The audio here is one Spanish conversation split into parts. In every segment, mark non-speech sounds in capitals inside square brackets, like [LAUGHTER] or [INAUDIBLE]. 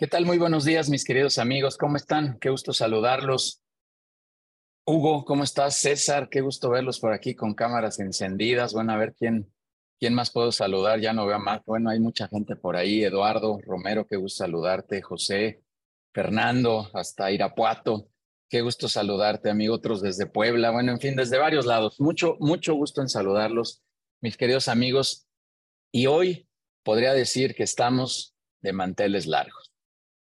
¿Qué tal? Muy buenos días, mis queridos amigos. ¿Cómo están? Qué gusto saludarlos. Hugo, ¿cómo estás? César, qué gusto verlos por aquí con cámaras encendidas. Bueno, a ver quién, quién más puedo saludar. Ya no veo más. Bueno, hay mucha gente por ahí. Eduardo, Romero, qué gusto saludarte. José, Fernando, hasta Irapuato. Qué gusto saludarte, amigo. Otros desde Puebla. Bueno, en fin, desde varios lados. Mucho, mucho gusto en saludarlos, mis queridos amigos. Y hoy podría decir que estamos de manteles largos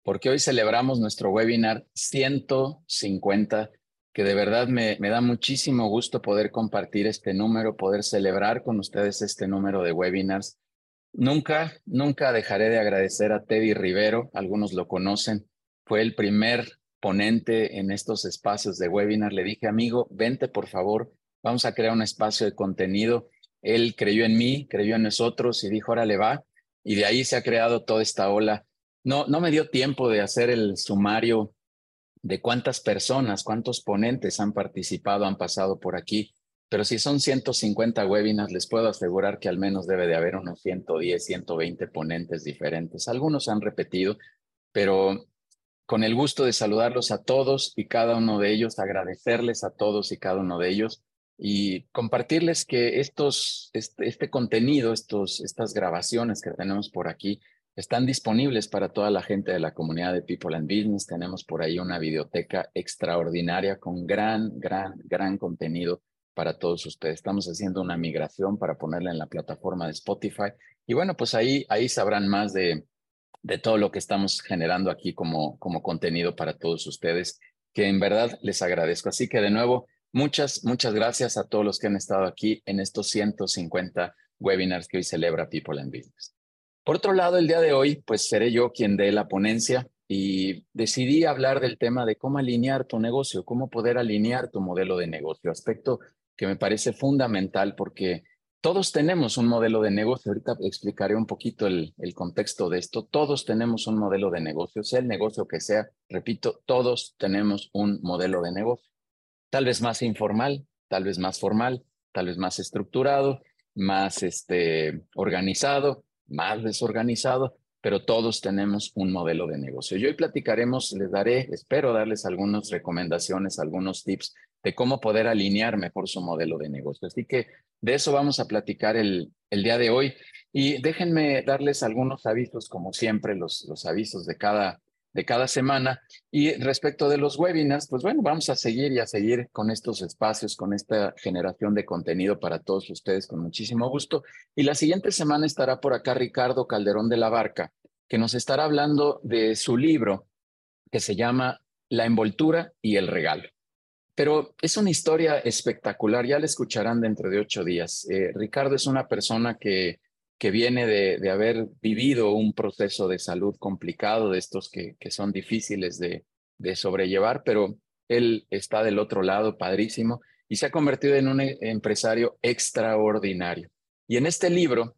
porque hoy celebramos nuestro webinar 150, que de verdad me, da muchísimo gusto poder compartir este número, poder celebrar con ustedes este número de webinars. Nunca, nunca dejaré de agradecer a Teddy Rivero, algunos lo conocen, fue el primer ponente en estos espacios de webinar. Le dije, amigo, vente por favor, vamos a crear un espacio de contenido. Él creyó en mí, creyó en nosotros y dijo, ahora le va. Y de ahí se ha creado toda esta ola no, no me dio tiempo de hacer el sumario de cuántas personas, cuántos ponentes han participado, han pasado por aquí, pero si son 150 webinars, les puedo asegurar que al menos debe de haber unos 110, 120 ponentes diferentes. Algunos han repetido, pero con el gusto de saludarlos a todos y cada uno de ellos, agradecerles a todos y cada uno de ellos y compartirles que estos, este, este contenido, estos, estas grabaciones que tenemos por aquí, están disponibles para toda la gente de la comunidad de People and Business. Tenemos por ahí una biblioteca extraordinaria con gran, gran, gran contenido para todos ustedes. Estamos haciendo una migración para ponerla en la plataforma de Spotify. Y bueno, pues ahí, ahí sabrán más de, de todo lo que estamos generando aquí como, como contenido para todos ustedes, que en verdad les agradezco. Así que de nuevo, muchas, muchas gracias a todos los que han estado aquí en estos 150 webinars que hoy celebra People and Business. Por otro lado, el día de hoy, pues seré yo quien dé la ponencia y decidí hablar del tema de cómo alinear tu negocio, cómo poder alinear tu modelo de negocio, aspecto que me parece fundamental porque todos tenemos un modelo de negocio. Ahorita explicaré un poquito el, contexto de esto. Todos tenemos un modelo de negocio, sea el negocio que sea. Repito, todos tenemos un modelo de negocio. Tal vez más informal, tal vez más formal, tal vez más estructurado, más este, organizado, más desorganizado, pero todos tenemos un modelo de negocio. Y hoy platicaremos, les daré, espero darles algunas recomendaciones, algunos tips de cómo poder alinear mejor su modelo de negocio. Así que de eso vamos a platicar el, día de hoy. Y déjenme darles algunos avisos, como siempre, los avisos de cada de cada semana. Y respecto de los webinars, pues bueno, vamos a seguir y a seguir con estos espacios, con esta generación de contenido para todos ustedes con muchísimo gusto. Y la siguiente semana estará por acá Ricardo Calderón de la Barca, que nos estará hablando de su libro que se llama La envoltura y el regalo. Pero es una historia espectacular, ya la escucharán dentro de ocho días. Eh, Ricardo es una persona que que viene de, haber vivido un proceso de salud complicado, de estos que, que son difíciles de, de, sobrellevar, pero él está del otro lado, padrísimo, y se ha convertido en un empresario extraordinario. Y en este libro,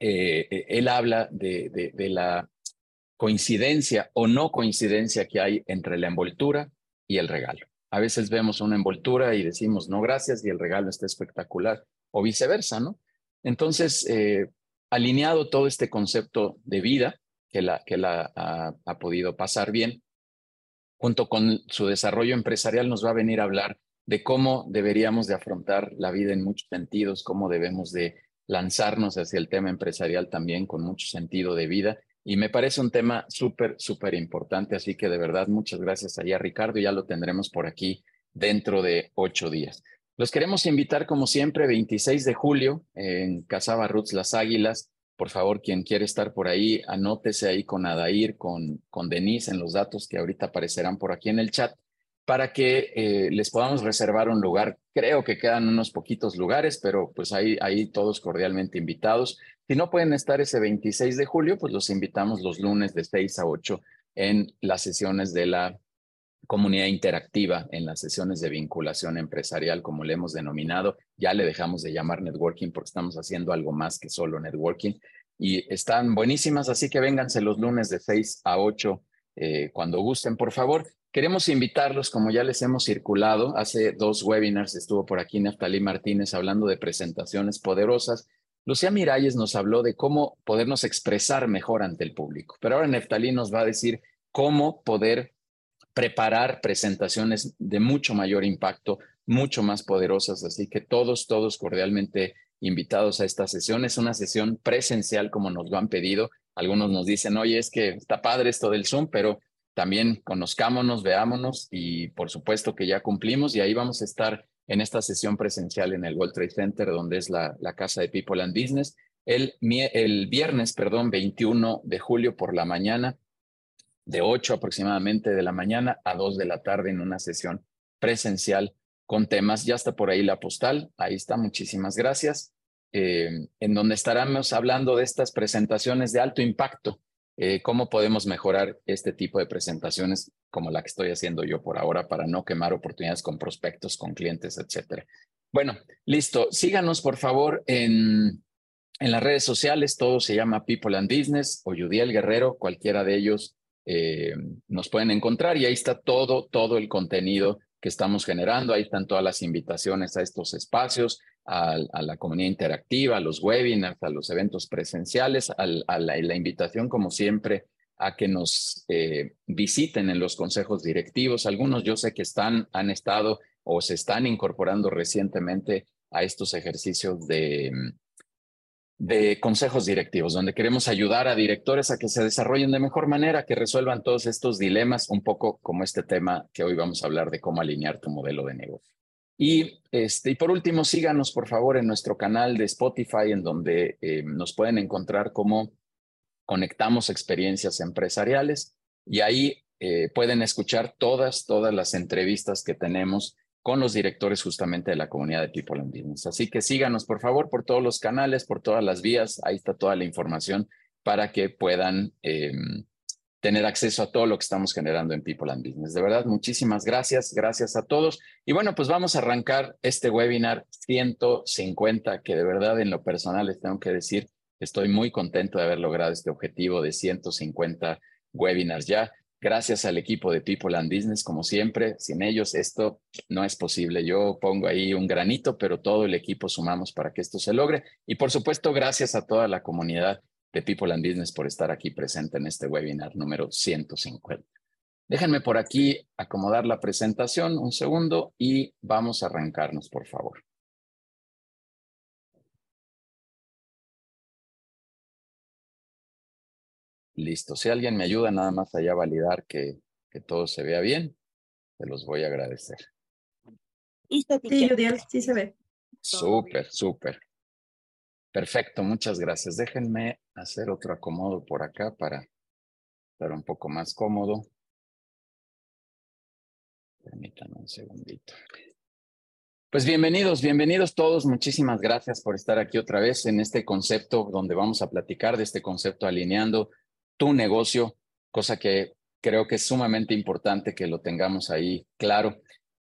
eh, eh, él habla de, de la coincidencia o no coincidencia que hay entre la envoltura y el regalo. A veces vemos una envoltura y decimos no gracias y el regalo está espectacular, o viceversa, ¿no? Entonces, eh, alineado todo este concepto de vida que la, que la ha, podido pasar bien, junto con su desarrollo empresarial, nos va a venir a hablar de cómo deberíamos de afrontar la vida en muchos sentidos, cómo debemos de lanzarnos hacia el tema empresarial también con mucho sentido de vida. Y me parece un tema súper, súper importante. Así que de verdad, muchas gracias allá, Ricardo. Ya lo tendremos por aquí dentro de ocho días. Los queremos invitar, como siempre, 26 de julio en Casaba Roots Las Águilas. Por favor, quien quiere estar por ahí, anótese ahí con Adair, con, con Denise en los datos que ahorita aparecerán por aquí en el chat para que eh, les podamos reservar un lugar. Creo que quedan unos poquitos lugares, pero pues ahí, ahí todos cordialmente invitados. Si no pueden estar ese 26 de julio, pues los invitamos los lunes de 6 a 8 en las sesiones de la comunidad interactiva en las sesiones de vinculación empresarial, como le hemos denominado. Ya le dejamos de llamar networking porque estamos haciendo algo más que solo networking y están buenísimas, así que vénganse los lunes de 6 a 8 eh, cuando gusten, por favor. Queremos invitarlos, como ya les hemos circulado, hace dos webinars estuvo por aquí Neftalí Martínez hablando de presentaciones poderosas. Lucía Miralles nos habló de cómo podernos expresar mejor ante el público, pero ahora Neftalí nos va a decir cómo poder preparar presentaciones de mucho mayor impacto, mucho más poderosas. Así que todos, todos cordialmente invitados a esta sesión. Es una sesión presencial como nos lo han pedido. Algunos nos dicen, oye, es que está padre esto del Zoom, pero también conozcámonos, veámonos y por supuesto que ya cumplimos y ahí vamos a estar en esta sesión presencial en el World Trade Center, donde es la, la casa de People and Business, el, el viernes, perdón, 21 de julio por la mañana, de 8 aproximadamente de la mañana a 2 de la tarde en una sesión presencial con temas. Ya está por ahí la postal, ahí está, muchísimas gracias, eh, en donde estaremos hablando de estas presentaciones de alto impacto, eh, cómo podemos mejorar este tipo de presentaciones como la que estoy haciendo yo por ahora para no quemar oportunidades con prospectos, con clientes, etcétera. Bueno, listo. Síganos, por favor, en, en las redes sociales. Todo se llama People and Business o Judiel Guerrero, cualquiera de ellos eh, nos pueden encontrar y ahí está todo, todo el contenido que estamos generando. Ahí están todas las invitaciones a estos espacios, a, la comunidad interactiva, a los webinars, a los eventos presenciales, a, la, invitación, como siempre, a que nos eh, visiten en los consejos directivos. Algunos yo sé que están, han estado o se están incorporando recientemente a estos ejercicios de, de consejos directivos, donde queremos ayudar a directores a que se desarrollen de mejor manera, que resuelvan todos estos dilemas, un poco como este tema que hoy vamos a hablar de cómo alinear tu modelo de negocio. Y, este, y por último, síganos por favor en nuestro canal de Spotify, en donde eh, nos pueden encontrar cómo conectamos experiencias empresariales y ahí eh, pueden escuchar todas, todas las entrevistas que tenemos con los directores justamente de la comunidad de People and Business. Así que síganos, por favor, por todos los canales, por todas las vías. Ahí está toda la información para que puedan em, tener acceso a todo lo que estamos generando en People and Business. De verdad, muchísimas gracias. Gracias a todos. Y bueno, pues vamos a arrancar este webinar 150, que de verdad en lo personal les tengo que decir, estoy muy contento de haber logrado este objetivo de 150 webinars ya. Gracias al equipo de People and Business, como siempre. Sin ellos esto no es posible. Yo pongo ahí un granito, pero todo el equipo sumamos para que esto se logre. Y por supuesto, gracias a toda la comunidad de People and Business por estar aquí presente en este webinar número 150. Déjenme por aquí acomodar la presentación un segundo y vamos a arrancarnos, por favor. Listo. Si alguien me ayuda nada más allá a validar que, que todo se vea bien, se los voy a agradecer. Sí, sí se ve. Súper, súper. Perfecto, muchas gracias. Déjenme hacer otro acomodo por acá para estar un poco más cómodo. Permítanme un segundito. Pues bienvenidos, bienvenidos todos. Muchísimas gracias por estar aquí otra vez en este concepto donde vamos a platicar de este concepto alineando tu negocio, cosa que creo que es sumamente importante que lo tengamos ahí claro.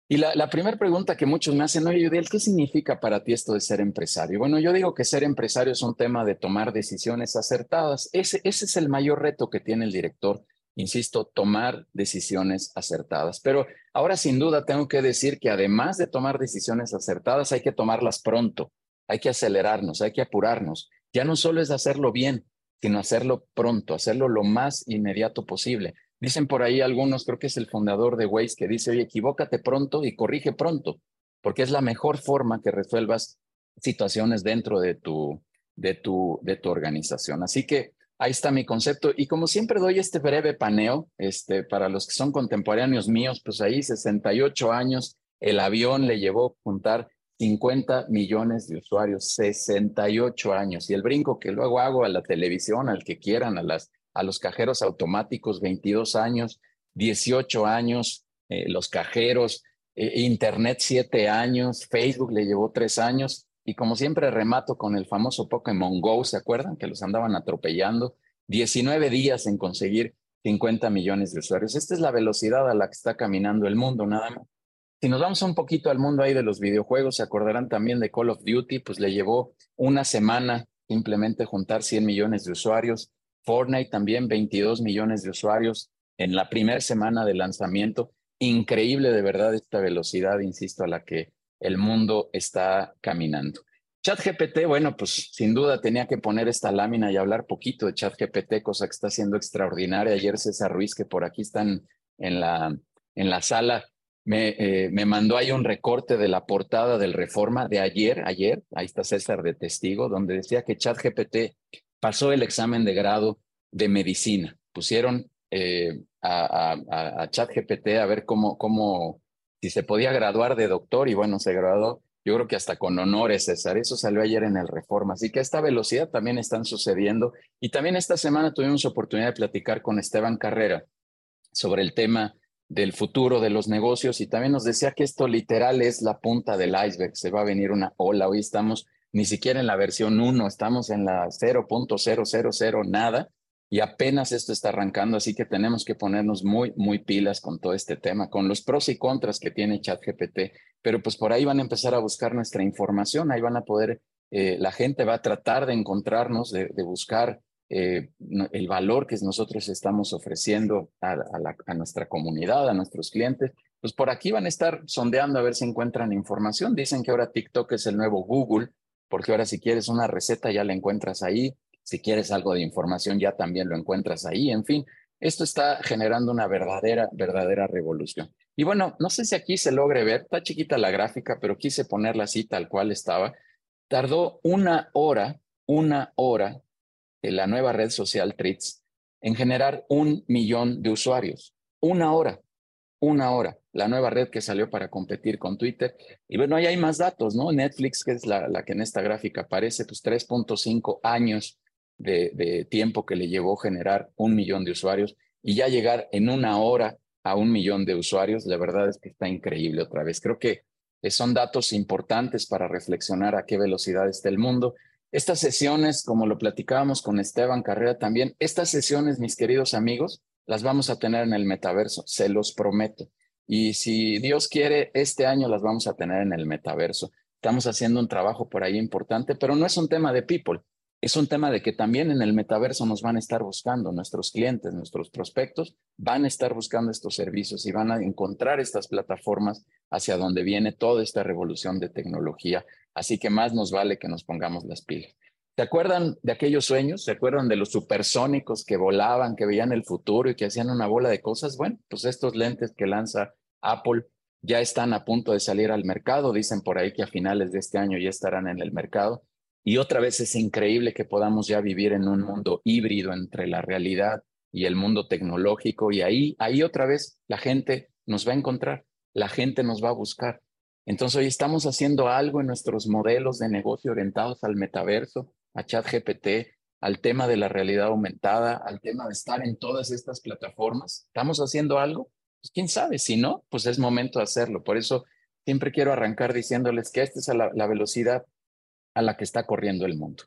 Y la, primera pregunta que muchos me hacen, oye, Yudiel, ¿qué significa para ti esto de ser empresario? Bueno, yo digo que ser empresario es un tema de tomar decisiones acertadas. Ese, ese es el mayor reto que tiene el director, insisto, tomar decisiones acertadas. Pero ahora sin duda tengo que decir que además de tomar decisiones acertadas, hay que tomarlas pronto, hay que acelerarnos, hay que apurarnos. Ya no solo es hacerlo bien, sino hacerlo pronto, hacerlo lo más inmediato posible. Dicen por ahí algunos, creo que es el fundador de Waze, que dice, oye, equivócate pronto y corrige pronto, porque es la mejor forma que resuelvas situaciones dentro de tu, de tu, de tu organización. Así que ahí está mi concepto. Y como siempre doy este breve paneo, este, para los que son contemporáneos míos, pues ahí 68 años, el avión le llevó a juntar 50 millones de usuarios, 68 años. Y el brinco que luego hago a la televisión, al que quieran, a, las, a los cajeros automáticos, 22 años, 18 años, eh, los cajeros, eh, Internet 7 años, Facebook le llevó 3 años. Y como siempre remato con el famoso Pokémon Go, ¿se acuerdan? Que los andaban atropellando. 19 días en conseguir 50 millones de usuarios. Esta es la velocidad a la que está caminando el mundo, nada más. Si nos vamos un poquito al mundo ahí de los videojuegos, se acordarán también de Call of Duty, pues le llevó una semana simplemente juntar 100 millones de usuarios. Fortnite también 22 millones de usuarios en la primera semana de lanzamiento. Increíble de verdad esta velocidad, insisto, a la que el mundo está caminando. ChatGPT, bueno, pues sin duda tenía que poner esta lámina y hablar poquito de ChatGPT, cosa que está siendo extraordinaria. Ayer César Ruiz, que por aquí están en la, en la sala, me, eh, me mandó ahí un recorte de la portada del Reforma de ayer, ayer, ahí está César de testigo, donde decía que ChatGPT pasó el examen de grado de medicina. Pusieron eh, a, ChatGPT a ver cómo, cómo, si se podía graduar de doctor y bueno, se graduó yo creo que hasta con honores, César. Eso salió ayer en el Reforma. Así que a esta velocidad también están sucediendo. Y también esta semana tuvimos oportunidad de platicar con Esteban Carrera sobre el tema del futuro de los negocios y también nos decía que esto literal es la punta del iceberg. Se va a venir una ola. Hoy estamos ni siquiera en la versión 1, estamos en la 0.000 nada y apenas esto está arrancando, así que tenemos que ponernos muy, muy pilas con todo este tema, con los pros y contras que tiene ChatGPT, pero pues por ahí van a empezar a buscar nuestra información, ahí van a poder, eh, la gente va a tratar de encontrarnos, de, buscar eh, el valor que nosotros estamos ofreciendo a, a nuestra comunidad, a nuestros clientes, pues por aquí van a estar sondeando a ver si encuentran información. Dicen que ahora TikTok es el nuevo Google, porque ahora si quieres una receta ya la encuentras ahí, si quieres algo de información, ya también lo encuentras ahí. En fin, esto está generando una verdadera, verdadera revolución. Y bueno, no sé si aquí se logre ver, está chiquita la gráfica, pero quise ponerla así tal cual estaba. Tardó una hora, una hora, la nueva red social Trits en generar un millón de usuarios. Una hora, una hora, la nueva red que salió para competir con Twitter. Y bueno, ahí hay más datos, ¿no? Netflix, que es la, que en esta gráfica aparece, pues 3.5 años de, tiempo que le llevó generar un millón de usuarios y ya llegar en una hora a un millón de usuarios, la verdad es que está increíble otra vez. Creo que son datos importantes para reflexionar a qué velocidad está el mundo. Estas sesiones, como lo platicábamos con Esteban Carrera también, estas sesiones, mis queridos amigos, las vamos a tener en el metaverso, se los prometo. Y si Dios quiere, este año las vamos a tener en el metaverso. Estamos haciendo un trabajo por ahí importante, pero no es un tema de people, es un tema de que también en el metaverso nos van a estar buscando nuestros clientes, nuestros prospectos, van a estar buscando estos servicios y van a encontrar estas plataformas hacia donde viene toda esta revolución de tecnología. Así que más nos vale que nos pongamos las pilas. ¿Se acuerdan de aquellos sueños? ¿Se acuerdan de los supersónicos que volaban, que veían el futuro y que hacían una bola de cosas? Bueno, pues estos lentes que lanza Apple ya están a punto de salir al mercado. Dicen por ahí que a finales de este año ya estarán en el mercado. Y otra vez es increíble que podamos ya vivir en un mundo híbrido entre la realidad y el mundo tecnológico. Y ahí, ahí otra vez la gente nos va a encontrar, la gente nos va a buscar. Entonces hoy estamos haciendo algo en nuestros modelos de negocio orientados al metaverso, a ChatGPT, al tema de la realidad aumentada, al tema de estar en todas estas plataformas. ¿Estamos haciendo algo? Pues quién sabe, si no, pues es momento de hacerlo. Por eso siempre quiero arrancar diciéndoles que esta es la, la velocidad a la que está corriendo el mundo.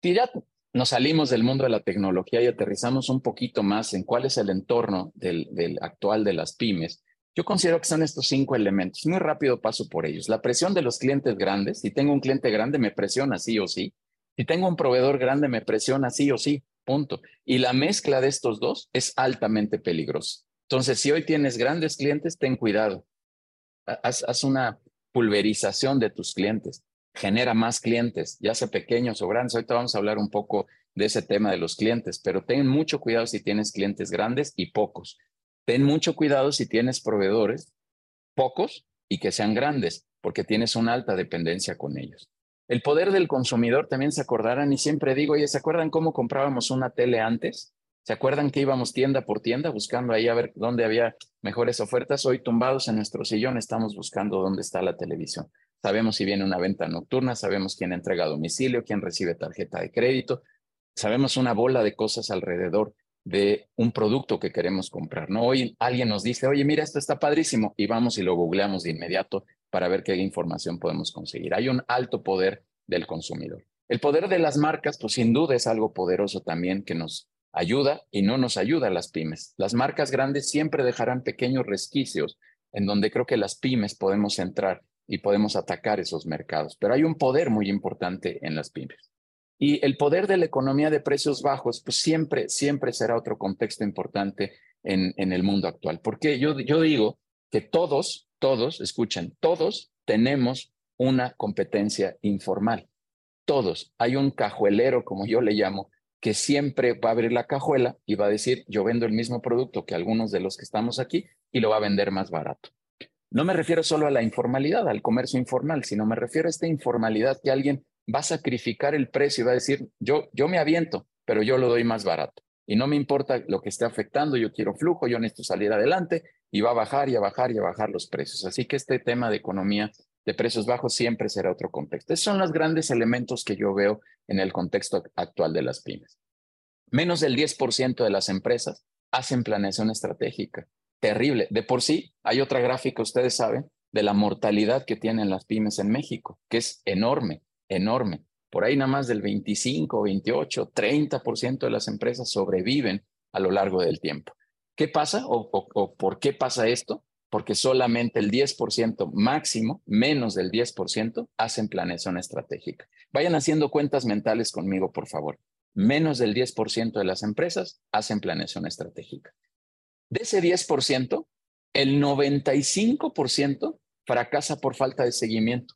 Si ya nos salimos del mundo de la tecnología y aterrizamos un poquito más en cuál es el entorno del, actual de las pymes, yo considero que son estos cinco elementos. Muy rápido paso por ellos. La presión de los clientes grandes. Si tengo un cliente grande, me presiona sí o sí. Si tengo un proveedor grande, me presiona sí o sí. Punto. Y la mezcla de estos dos es altamente peligrosa. Entonces, si hoy tienes grandes clientes, ten cuidado. Haz una pulverización de tus clientes genera más clientes, ya sea pequeños o grandes. Ahorita vamos a hablar un poco de ese tema de los clientes, pero ten mucho cuidado si tienes clientes grandes y pocos. Ten mucho cuidado si tienes proveedores pocos y que sean grandes, porque tienes una alta dependencia con ellos. El poder del consumidor también se acordarán y siempre digo, oye, ¿se acuerdan cómo comprábamos una tele antes? ¿Se acuerdan que íbamos tienda por tienda buscando ahí a ver dónde había mejores ofertas? Hoy tumbados en nuestro sillón estamos buscando dónde está la televisión. Sabemos si viene una venta nocturna, sabemos quién entrega a domicilio, quién recibe tarjeta de crédito, sabemos una bola de cosas alrededor de un producto que queremos comprar. ¿no? Hoy alguien nos dice, oye, mira, esto está padrísimo, y vamos y lo googleamos de inmediato para ver qué información podemos conseguir. Hay un alto poder del consumidor. El poder de las marcas, pues sin duda es algo poderoso también que nos ayuda y no nos ayuda a las pymes. Las marcas grandes siempre dejarán pequeños resquicios en donde creo que las pymes podemos entrar y podemos atacar esos mercados. Pero hay un poder muy importante en las pymes. Y el poder de la economía de precios bajos, pues siempre, siempre será otro contexto importante en, en el mundo actual. Porque yo, yo digo que todos, todos, escuchen, todos tenemos una competencia informal. todos. Hay un cajuelero, como yo le llamo, que siempre va a abrir la cajuela y va a decir, yo vendo el mismo producto que algunos de los que estamos aquí y lo va a vender más barato. No me refiero solo a la informalidad, al comercio informal, sino me refiero a esta informalidad que alguien va a sacrificar el precio y va a decir, yo, yo me aviento, pero yo lo doy más barato. Y no me importa lo que esté afectando, yo quiero flujo, yo necesito salir adelante y va a bajar y a bajar y a bajar los precios. Así que este tema de economía de precios bajos siempre será otro contexto. Esos son los grandes elementos que yo veo en el contexto actual de las pymes. Menos del 10% de las empresas hacen planeación estratégica. Terrible. De por sí, hay otra gráfica, ustedes saben, de la mortalidad que tienen las pymes en México, que es enorme, enorme. Por ahí nada más del 25, 28, 30% de las empresas sobreviven a lo largo del tiempo. ¿Qué pasa o, o por qué pasa esto? porque solamente el 10% máximo, menos del 10%, hacen planeación estratégica. Vayan haciendo cuentas mentales conmigo, por favor. Menos del 10% de las empresas hacen planeación estratégica. De ese 10%, el 95% fracasa por falta de seguimiento,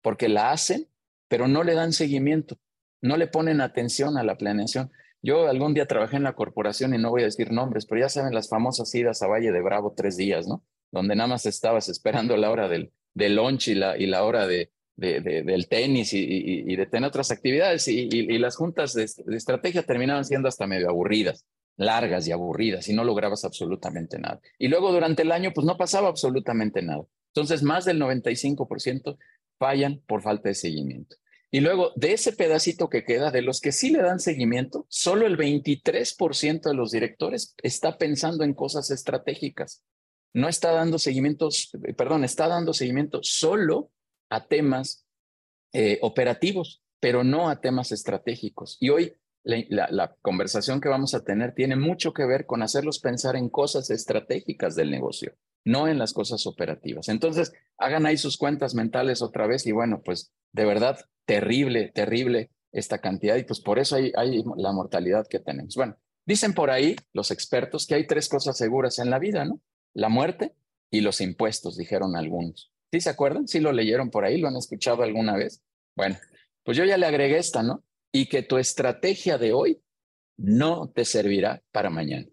porque la hacen, pero no le dan seguimiento, no le ponen atención a la planeación. Yo algún día trabajé en la corporación y no voy a decir nombres, pero ya saben las famosas idas a Valle de Bravo tres días, ¿no? donde nada más estabas esperando la hora del, del lunch y la, y la hora de, del tenis y, de tener otras actividades y, las juntas de, estrategia terminaban siendo hasta medio aburridas, largas y aburridas y no lograbas absolutamente nada. Y luego durante el año pues no pasaba absolutamente nada. Entonces más del 95% fallan por falta de seguimiento. Y luego de ese pedacito que queda, de los que sí le dan seguimiento, solo el 23% de los directores está pensando en cosas estratégicas no está dando seguimiento, perdón, está dando seguimiento solo a temas eh, operativos, pero no a temas estratégicos. Y hoy la, conversación que vamos a tener tiene mucho que ver con hacerlos pensar en cosas estratégicas del negocio, no en las cosas operativas. Entonces, hagan ahí sus cuentas mentales otra vez y bueno, pues de verdad, terrible, terrible esta cantidad y pues por eso hay, hay la mortalidad que tenemos. Bueno, dicen por ahí los expertos que hay tres cosas seguras en la vida, ¿no? la muerte y los impuestos, dijeron algunos. ¿Sí se acuerdan? ¿Sí lo leyeron por ahí? ¿Lo han escuchado alguna vez? Bueno, pues yo ya le agregué esta, ¿no? Y que tu estrategia de hoy no te servirá para mañana.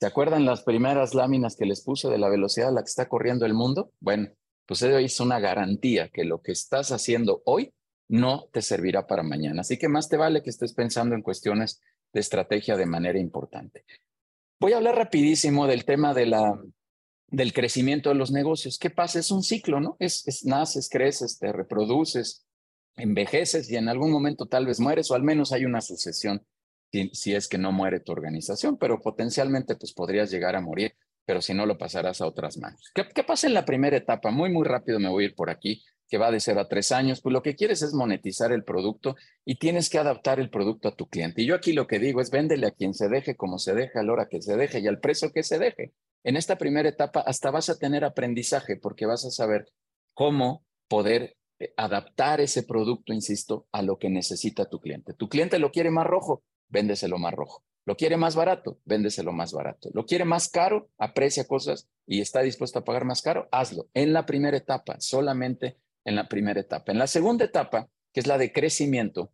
¿Se acuerdan las primeras láminas que les puse de la velocidad a la que está corriendo el mundo? Bueno, pues eso es una garantía que lo que estás haciendo hoy no te servirá para mañana. Así que más te vale que estés pensando en cuestiones de estrategia de manera importante. Voy a hablar rapidísimo del tema de la, del crecimiento de los negocios. ¿Qué pasa? Es un ciclo, ¿no? Es, es, naces, creces, te reproduces, envejeces y en algún momento tal vez mueres o al menos hay una sucesión si, es que no muere tu organización, pero potencialmente pues podrías llegar a morir, pero si no lo pasarás a otras manos. ¿Qué, ¿Qué pasa en la primera etapa? Muy, muy rápido me voy a ir por aquí que va de ser a tres años, pues lo que quieres es monetizar el producto y tienes que adaptar el producto a tu cliente. Y yo aquí lo que digo es véndele a quien se deje, como se deje, a la hora que se deje y al precio que se deje. En esta primera etapa hasta vas a tener aprendizaje porque vas a saber cómo poder adaptar ese producto, insisto, a lo que necesita tu cliente. Tu cliente lo quiere más rojo, véndeselo más rojo. Lo quiere más barato, véndeselo más barato. Lo quiere más caro, aprecia cosas y está dispuesto a pagar más caro, hazlo. En la primera etapa, solamente en la primera etapa. En la segunda etapa, que es la de crecimiento,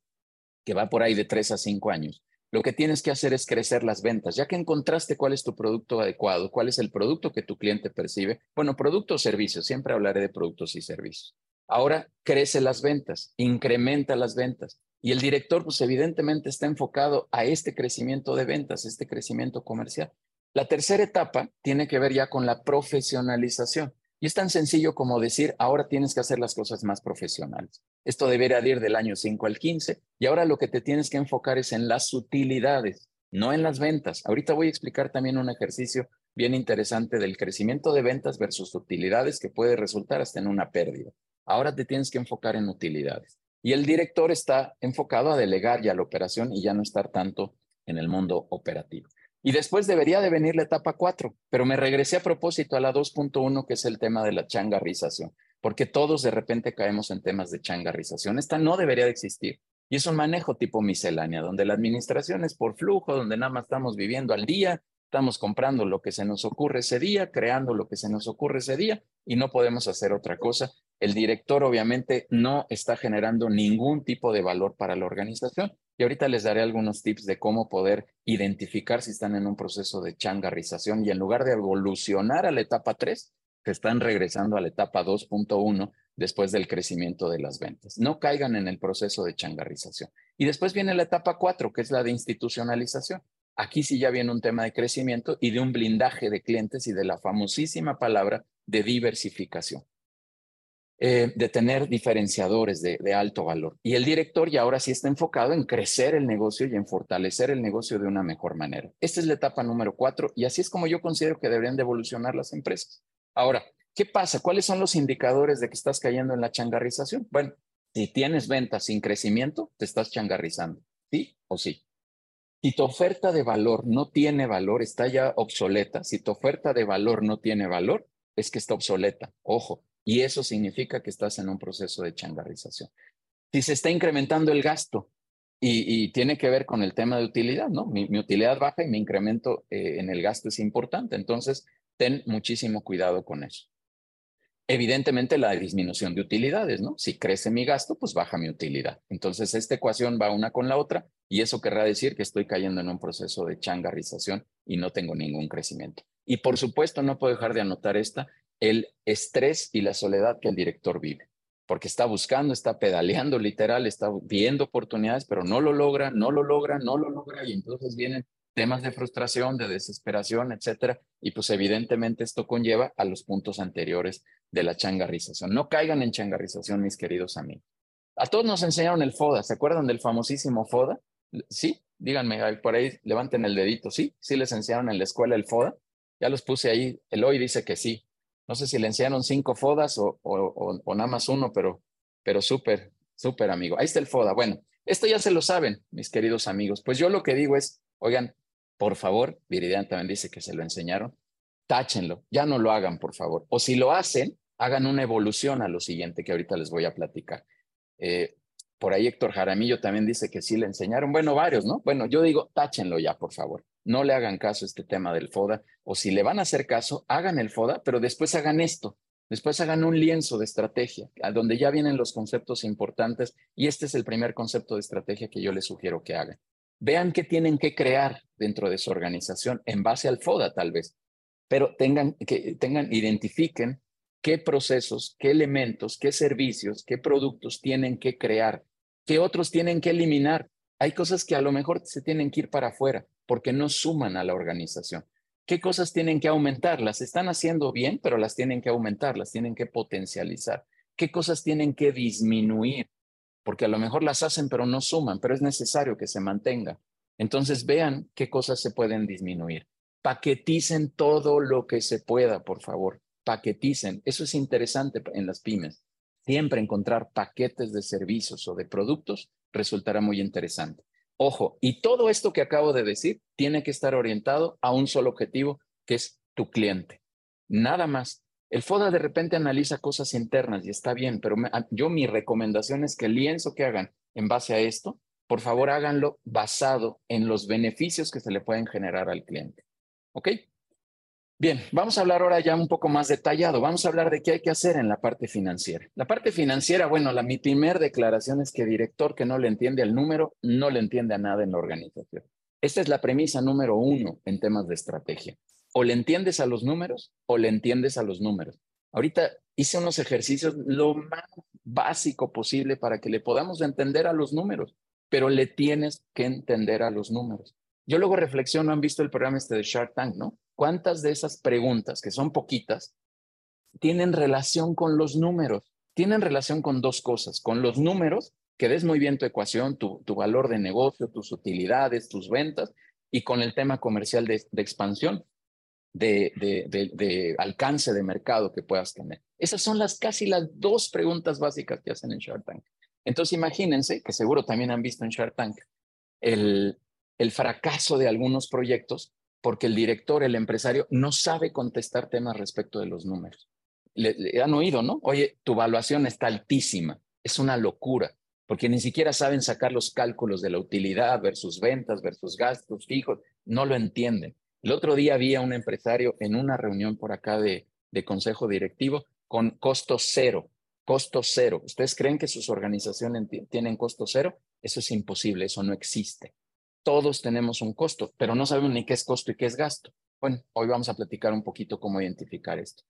que va por ahí de tres a cinco años, lo que tienes que hacer es crecer las ventas. Ya que encontraste cuál es tu producto adecuado, cuál es el producto que tu cliente percibe, bueno, producto o servicio, siempre hablaré de productos y servicios. Ahora crece las ventas, incrementa las ventas. Y el director, pues evidentemente está enfocado a este crecimiento de ventas, este crecimiento comercial. La tercera etapa tiene que ver ya con la profesionalización. Y es tan sencillo como decir, ahora tienes que hacer las cosas más profesionales. Esto debería ir del año 5 al 15 y ahora lo que te tienes que enfocar es en las utilidades, no en las ventas. Ahorita voy a explicar también un ejercicio bien interesante del crecimiento de ventas versus utilidades que puede resultar hasta en una pérdida. Ahora te tienes que enfocar en utilidades. Y el director está enfocado a delegar ya la operación y ya no estar tanto en el mundo operativo. Y después debería de venir la etapa 4, pero me regresé a propósito a la 2.1, que es el tema de la changarrización, porque todos de repente caemos en temas de changarrización. Esta no debería de existir. Y es un manejo tipo miscelánea, donde la administración es por flujo, donde nada más estamos viviendo al día, estamos comprando lo que se nos ocurre ese día, creando lo que se nos ocurre ese día y no podemos hacer otra cosa el director obviamente no está generando ningún tipo de valor para la organización. Y ahorita les daré algunos tips de cómo poder identificar si están en un proceso de changarrización y en lugar de evolucionar a la etapa 3, se están regresando a la etapa 2.1 después del crecimiento de las ventas. No caigan en el proceso de changarrización. Y después viene la etapa 4, que es la de institucionalización. Aquí sí ya viene un tema de crecimiento y de un blindaje de clientes y de la famosísima palabra de diversificación. Eh, de tener diferenciadores de, alto valor. Y el director ya ahora sí está enfocado en crecer el negocio y en fortalecer el negocio de una mejor manera. Esta es la etapa número cuatro y así es como yo considero que deberían de evolucionar las empresas. Ahora, ¿qué pasa? ¿Cuáles son los indicadores de que estás cayendo en la changarrización? Bueno, si tienes ventas sin crecimiento, te estás changarrizando. ¿Sí o sí? Si tu oferta de valor no tiene valor, está ya obsoleta. Si tu oferta de valor no tiene valor, es que está obsoleta. Ojo, y eso significa que estás en un proceso de changarrización. Si se está incrementando el gasto y, tiene que ver con el tema de utilidad, ¿no? Mi, utilidad baja y mi incremento eh, en el gasto es importante, entonces ten muchísimo cuidado con eso. Evidentemente la disminución de utilidades, ¿no? Si crece mi gasto, pues baja mi utilidad. Entonces esta ecuación va una con la otra y eso querrá decir que estoy cayendo en un proceso de changarrización y no tengo ningún crecimiento. Y por supuesto no puedo dejar de anotar esta, el estrés y la soledad que el director vive, porque está buscando, está pedaleando literal, está viendo oportunidades, pero no lo logra, no lo logra, no lo logra, y entonces vienen temas de frustración, de desesperación, etcétera, y pues evidentemente esto conlleva a los puntos anteriores de la changarrización. No caigan en changarrización, mis queridos amigos. A todos nos enseñaron el FODA, ¿se acuerdan del famosísimo FODA? Sí, díganme, por ahí levanten el dedito, ¿sí? ¿Sí les enseñaron en la escuela el FODA? Ya los puse ahí, el hoy dice que sí, no sé si le enseñaron cinco fodas o, nada más uno, pero, pero súper, súper amigo. Ahí está el foda. Bueno, esto ya se lo saben, mis queridos amigos. Pues yo lo que digo es, oigan, por favor, Viridian también dice que se lo enseñaron, táchenlo, ya no lo hagan, por favor. O si lo hacen, hagan una evolución a lo siguiente que ahorita les voy a platicar. Eh, por ahí Héctor Jaramillo también dice que sí le enseñaron. Bueno, varios, ¿no? Bueno, yo digo, táchenlo ya, por favor. No le hagan caso a este tema del FODA. O si le van a hacer caso, hagan el FODA, pero después hagan esto. Después hagan un lienzo de estrategia, a donde ya vienen los conceptos importantes. Y este es el primer concepto de estrategia que yo les sugiero que hagan. Vean qué tienen que crear dentro de su organización en base al FODA, tal vez. Pero tengan, que tengan, identifiquen qué procesos, qué elementos, qué servicios, qué productos tienen que crear, qué otros tienen que eliminar. Hay cosas que a lo mejor se tienen que ir para afuera porque no suman a la organización. ¿Qué cosas tienen que aumentar? Las están haciendo bien, pero las tienen que aumentar, las tienen que potencializar. ¿Qué cosas tienen que disminuir? Porque a lo mejor las hacen, pero no suman, pero es necesario que se mantenga. Entonces vean qué cosas se pueden disminuir. Paqueticen todo lo que se pueda, por favor paqueticen. Eso es interesante en las pymes. Siempre encontrar paquetes de servicios o de productos resultará muy interesante. Ojo, y todo esto que acabo de decir tiene que estar orientado a un solo objetivo, que es tu cliente. Nada más. El FODA de repente analiza cosas internas y está bien, pero yo mi recomendación es que el lienzo que hagan en base a esto, por favor háganlo basado en los beneficios que se le pueden generar al cliente. ¿Ok? Bien, vamos a hablar ahora ya un poco más detallado. Vamos a hablar de qué hay que hacer en la parte financiera. La parte financiera, bueno, la, mi primer declaración es que director que no le entiende al número, no le entiende a nada en la organización. Esta es la premisa número uno en temas de estrategia. O le entiendes a los números o le entiendes a los números. Ahorita hice unos ejercicios lo más básico posible para que le podamos entender a los números, pero le tienes que entender a los números. Yo luego reflexiono, han visto el programa este de Shark Tank, ¿no? ¿Cuántas de esas preguntas, que son poquitas, tienen relación con los números? Tienen relación con dos cosas, con los números, que des muy bien tu ecuación, tu, valor de negocio, tus utilidades, tus ventas, y con el tema comercial de, expansión, de, de, alcance de mercado que puedas tener. Esas son las casi las dos preguntas básicas que hacen en Shark Tank. Entonces imagínense, que seguro también han visto en Shark Tank, el, el fracaso de algunos proyectos porque el director, el empresario, no sabe contestar temas respecto de los números. Le, han oído, ¿no? Oye, tu evaluación está altísima. Es una locura, porque ni siquiera saben sacar los cálculos de la utilidad versus ventas versus gastos fijos. No lo entienden. El otro día había un empresario en una reunión por acá de, de consejo directivo con costo cero. Costo cero. ¿Ustedes creen que sus organizaciones tienen costo cero? Eso es imposible, eso no existe. Todos tenemos un costo, pero no sabemos ni qué es costo y qué es gasto. Bueno, hoy vamos a platicar un poquito cómo identificar esto.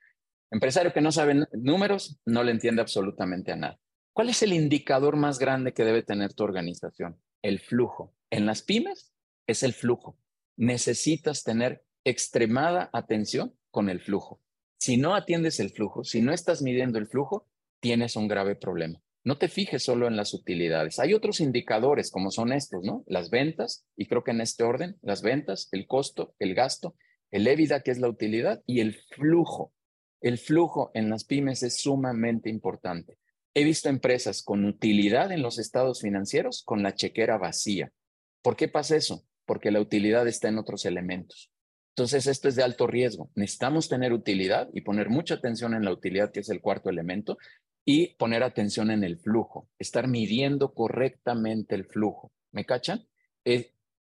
Empresario que no sabe números no le entiende absolutamente a nada. ¿Cuál es el indicador más grande que debe tener tu organización? El flujo. En las pymes es el flujo. Necesitas tener extremada atención con el flujo. Si no atiendes el flujo, si no estás midiendo el flujo, tienes un grave problema. No te fijes solo en las utilidades. Hay otros indicadores como son estos, ¿no? Las ventas, y creo que en este orden, las ventas, el costo, el gasto, el EBITDA, que es la utilidad, y el flujo. El flujo en las pymes es sumamente importante. He visto empresas con utilidad en los estados financieros con la chequera vacía. ¿Por qué pasa eso? Porque la utilidad está en otros elementos. Entonces, esto es de alto riesgo. Necesitamos tener utilidad y poner mucha atención en la utilidad, que es el cuarto elemento, y poner atención en el flujo, estar midiendo correctamente el flujo. ¿Me cachan?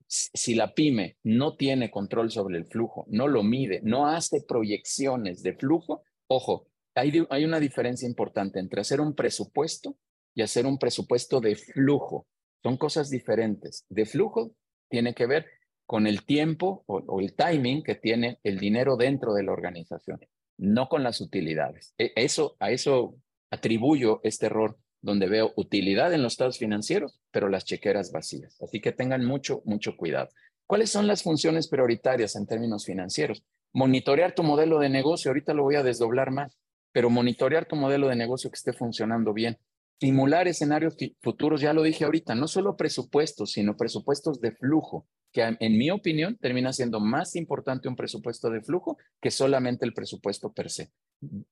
Si la pyme no tiene control sobre el flujo, no lo mide, no hace proyecciones de flujo, ojo, hay, hay una diferencia importante entre hacer un presupuesto y hacer un presupuesto de flujo. Son cosas diferentes. De flujo tiene que ver con el tiempo o, o, el timing que tiene el dinero dentro de la organización, no con las utilidades. E, eso, a eso atribuyo este error donde veo utilidad en los estados financieros, pero las chequeras vacías. Así que tengan mucho, mucho cuidado. ¿Cuáles son las funciones prioritarias en términos financieros? Monitorear tu modelo de negocio, ahorita lo voy a desdoblar más, pero monitorear tu modelo de negocio que esté funcionando bien. Simular escenarios futuros, ya lo dije ahorita, no solo presupuestos, sino presupuestos de flujo, que en mi opinión termina siendo más importante un presupuesto de flujo que solamente el presupuesto per se.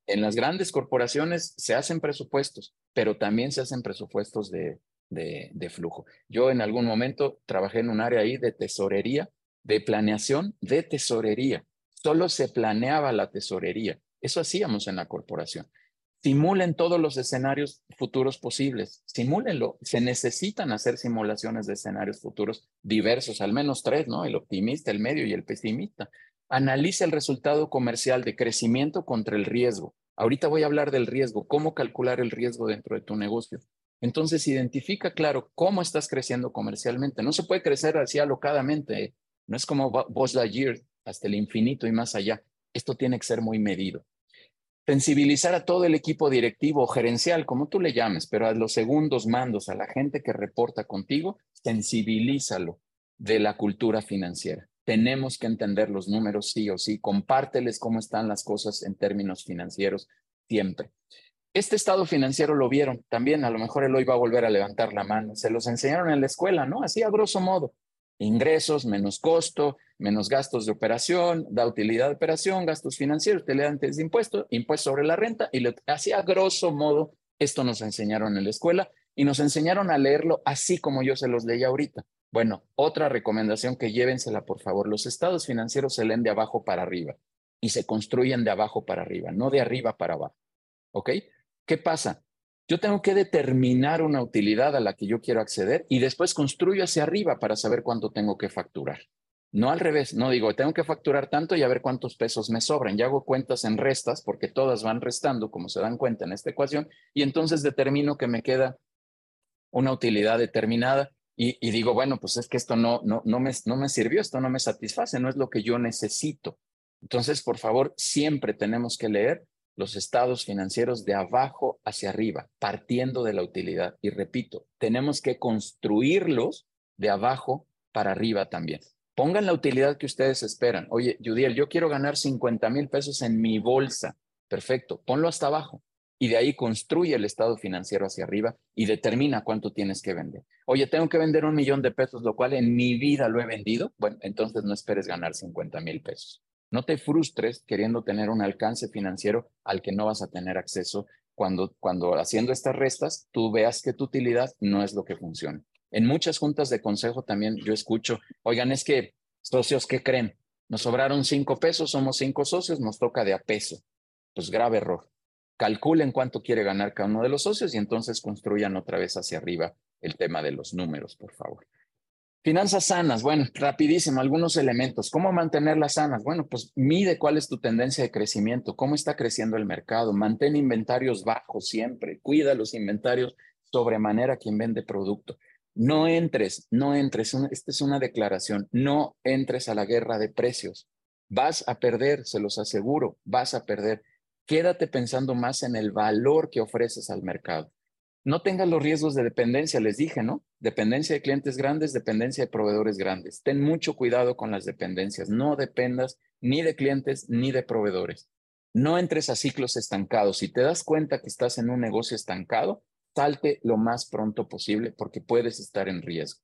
En las grandes corporaciones se hacen presupuestos, pero también se hacen presupuestos de, de, flujo. Yo en algún momento trabajé en un área ahí de tesorería, de planeación de tesorería. Solo se planeaba la tesorería. Eso hacíamos en la corporación. Simulen todos los escenarios futuros posibles. Simúlenlo. Se necesitan hacer simulaciones de escenarios futuros diversos, al menos tres, ¿no? El optimista, el medio y el pesimista. Analiza el resultado comercial de crecimiento contra el riesgo. Ahorita voy a hablar del riesgo, cómo calcular el riesgo dentro de tu negocio. Entonces, identifica claro cómo estás creciendo comercialmente. No se puede crecer así alocadamente. ¿eh? No es como Buzz Lightyear hasta el infinito y más allá. Esto tiene que ser muy medido. Sensibilizar a todo el equipo directivo o gerencial, como tú le llames, pero a los segundos mandos, a la gente que reporta contigo, sensibilízalo de la cultura financiera. Tenemos que entender los números sí o sí. Compárteles cómo están las cosas en términos financieros siempre. Este estado financiero lo vieron también, a lo mejor él hoy va a volver a levantar la mano. Se los enseñaron en la escuela, ¿no? Así a grosso modo. Ingresos menos costo, menos gastos de operación, da utilidad de operación, gastos financieros, le dan de impuesto, impuesto sobre la renta, y le, así a grosso modo, esto nos enseñaron en la escuela y nos enseñaron a leerlo así como yo se los leía ahorita. Bueno, otra recomendación que llévensela, por favor. Los estados financieros se leen de abajo para arriba y se construyen de abajo para arriba, no de arriba para abajo. ¿Ok? ¿Qué pasa? Yo tengo que determinar una utilidad a la que yo quiero acceder y después construyo hacia arriba para saber cuánto tengo que facturar. No al revés, no digo, tengo que facturar tanto y a ver cuántos pesos me sobran. Ya hago cuentas en restas porque todas van restando, como se dan cuenta en esta ecuación, y entonces determino que me queda una utilidad determinada y, digo, bueno, pues es que esto no, no, no, me, no me sirvió, esto no me satisface, no es lo que yo necesito. Entonces, por favor, siempre tenemos que leer los estados financieros de abajo hacia arriba, partiendo de la utilidad. Y repito, tenemos que construirlos de abajo para arriba también. Pongan la utilidad que ustedes esperan. Oye, Judiel, yo quiero ganar 50 mil pesos en mi bolsa. Perfecto, ponlo hasta abajo y de ahí construye el estado financiero hacia arriba y determina cuánto tienes que vender. Oye, tengo que vender un millón de pesos, lo cual en mi vida lo he vendido. Bueno, entonces no esperes ganar 50 mil pesos. No te frustres queriendo tener un alcance financiero al que no vas a tener acceso cuando, cuando haciendo estas restas tú veas que tu utilidad no es lo que funciona. En muchas juntas de consejo también yo escucho, oigan, es que socios, ¿qué creen? Nos sobraron cinco pesos, somos cinco socios, nos toca de a peso. Pues grave error calculen cuánto quiere ganar cada uno de los socios y entonces construyan otra vez hacia arriba el tema de los números, por favor. Finanzas sanas, bueno, rapidísimo, algunos elementos. ¿Cómo mantenerlas sanas? Bueno, pues mide cuál es tu tendencia de crecimiento, cómo está creciendo el mercado, mantén inventarios bajos siempre, cuida los inventarios sobremanera quien vende producto. No entres, no entres, esta es una declaración, no entres a la guerra de precios. Vas a perder, se los aseguro, vas a perder. Quédate pensando más en el valor que ofreces al mercado. No tengas los riesgos de dependencia, les dije, ¿no? Dependencia de clientes grandes, dependencia de proveedores grandes. Ten mucho cuidado con las dependencias. No dependas ni de clientes ni de proveedores. No entres a ciclos estancados. Si te das cuenta que estás en un negocio estancado, salte lo más pronto posible porque puedes estar en riesgo.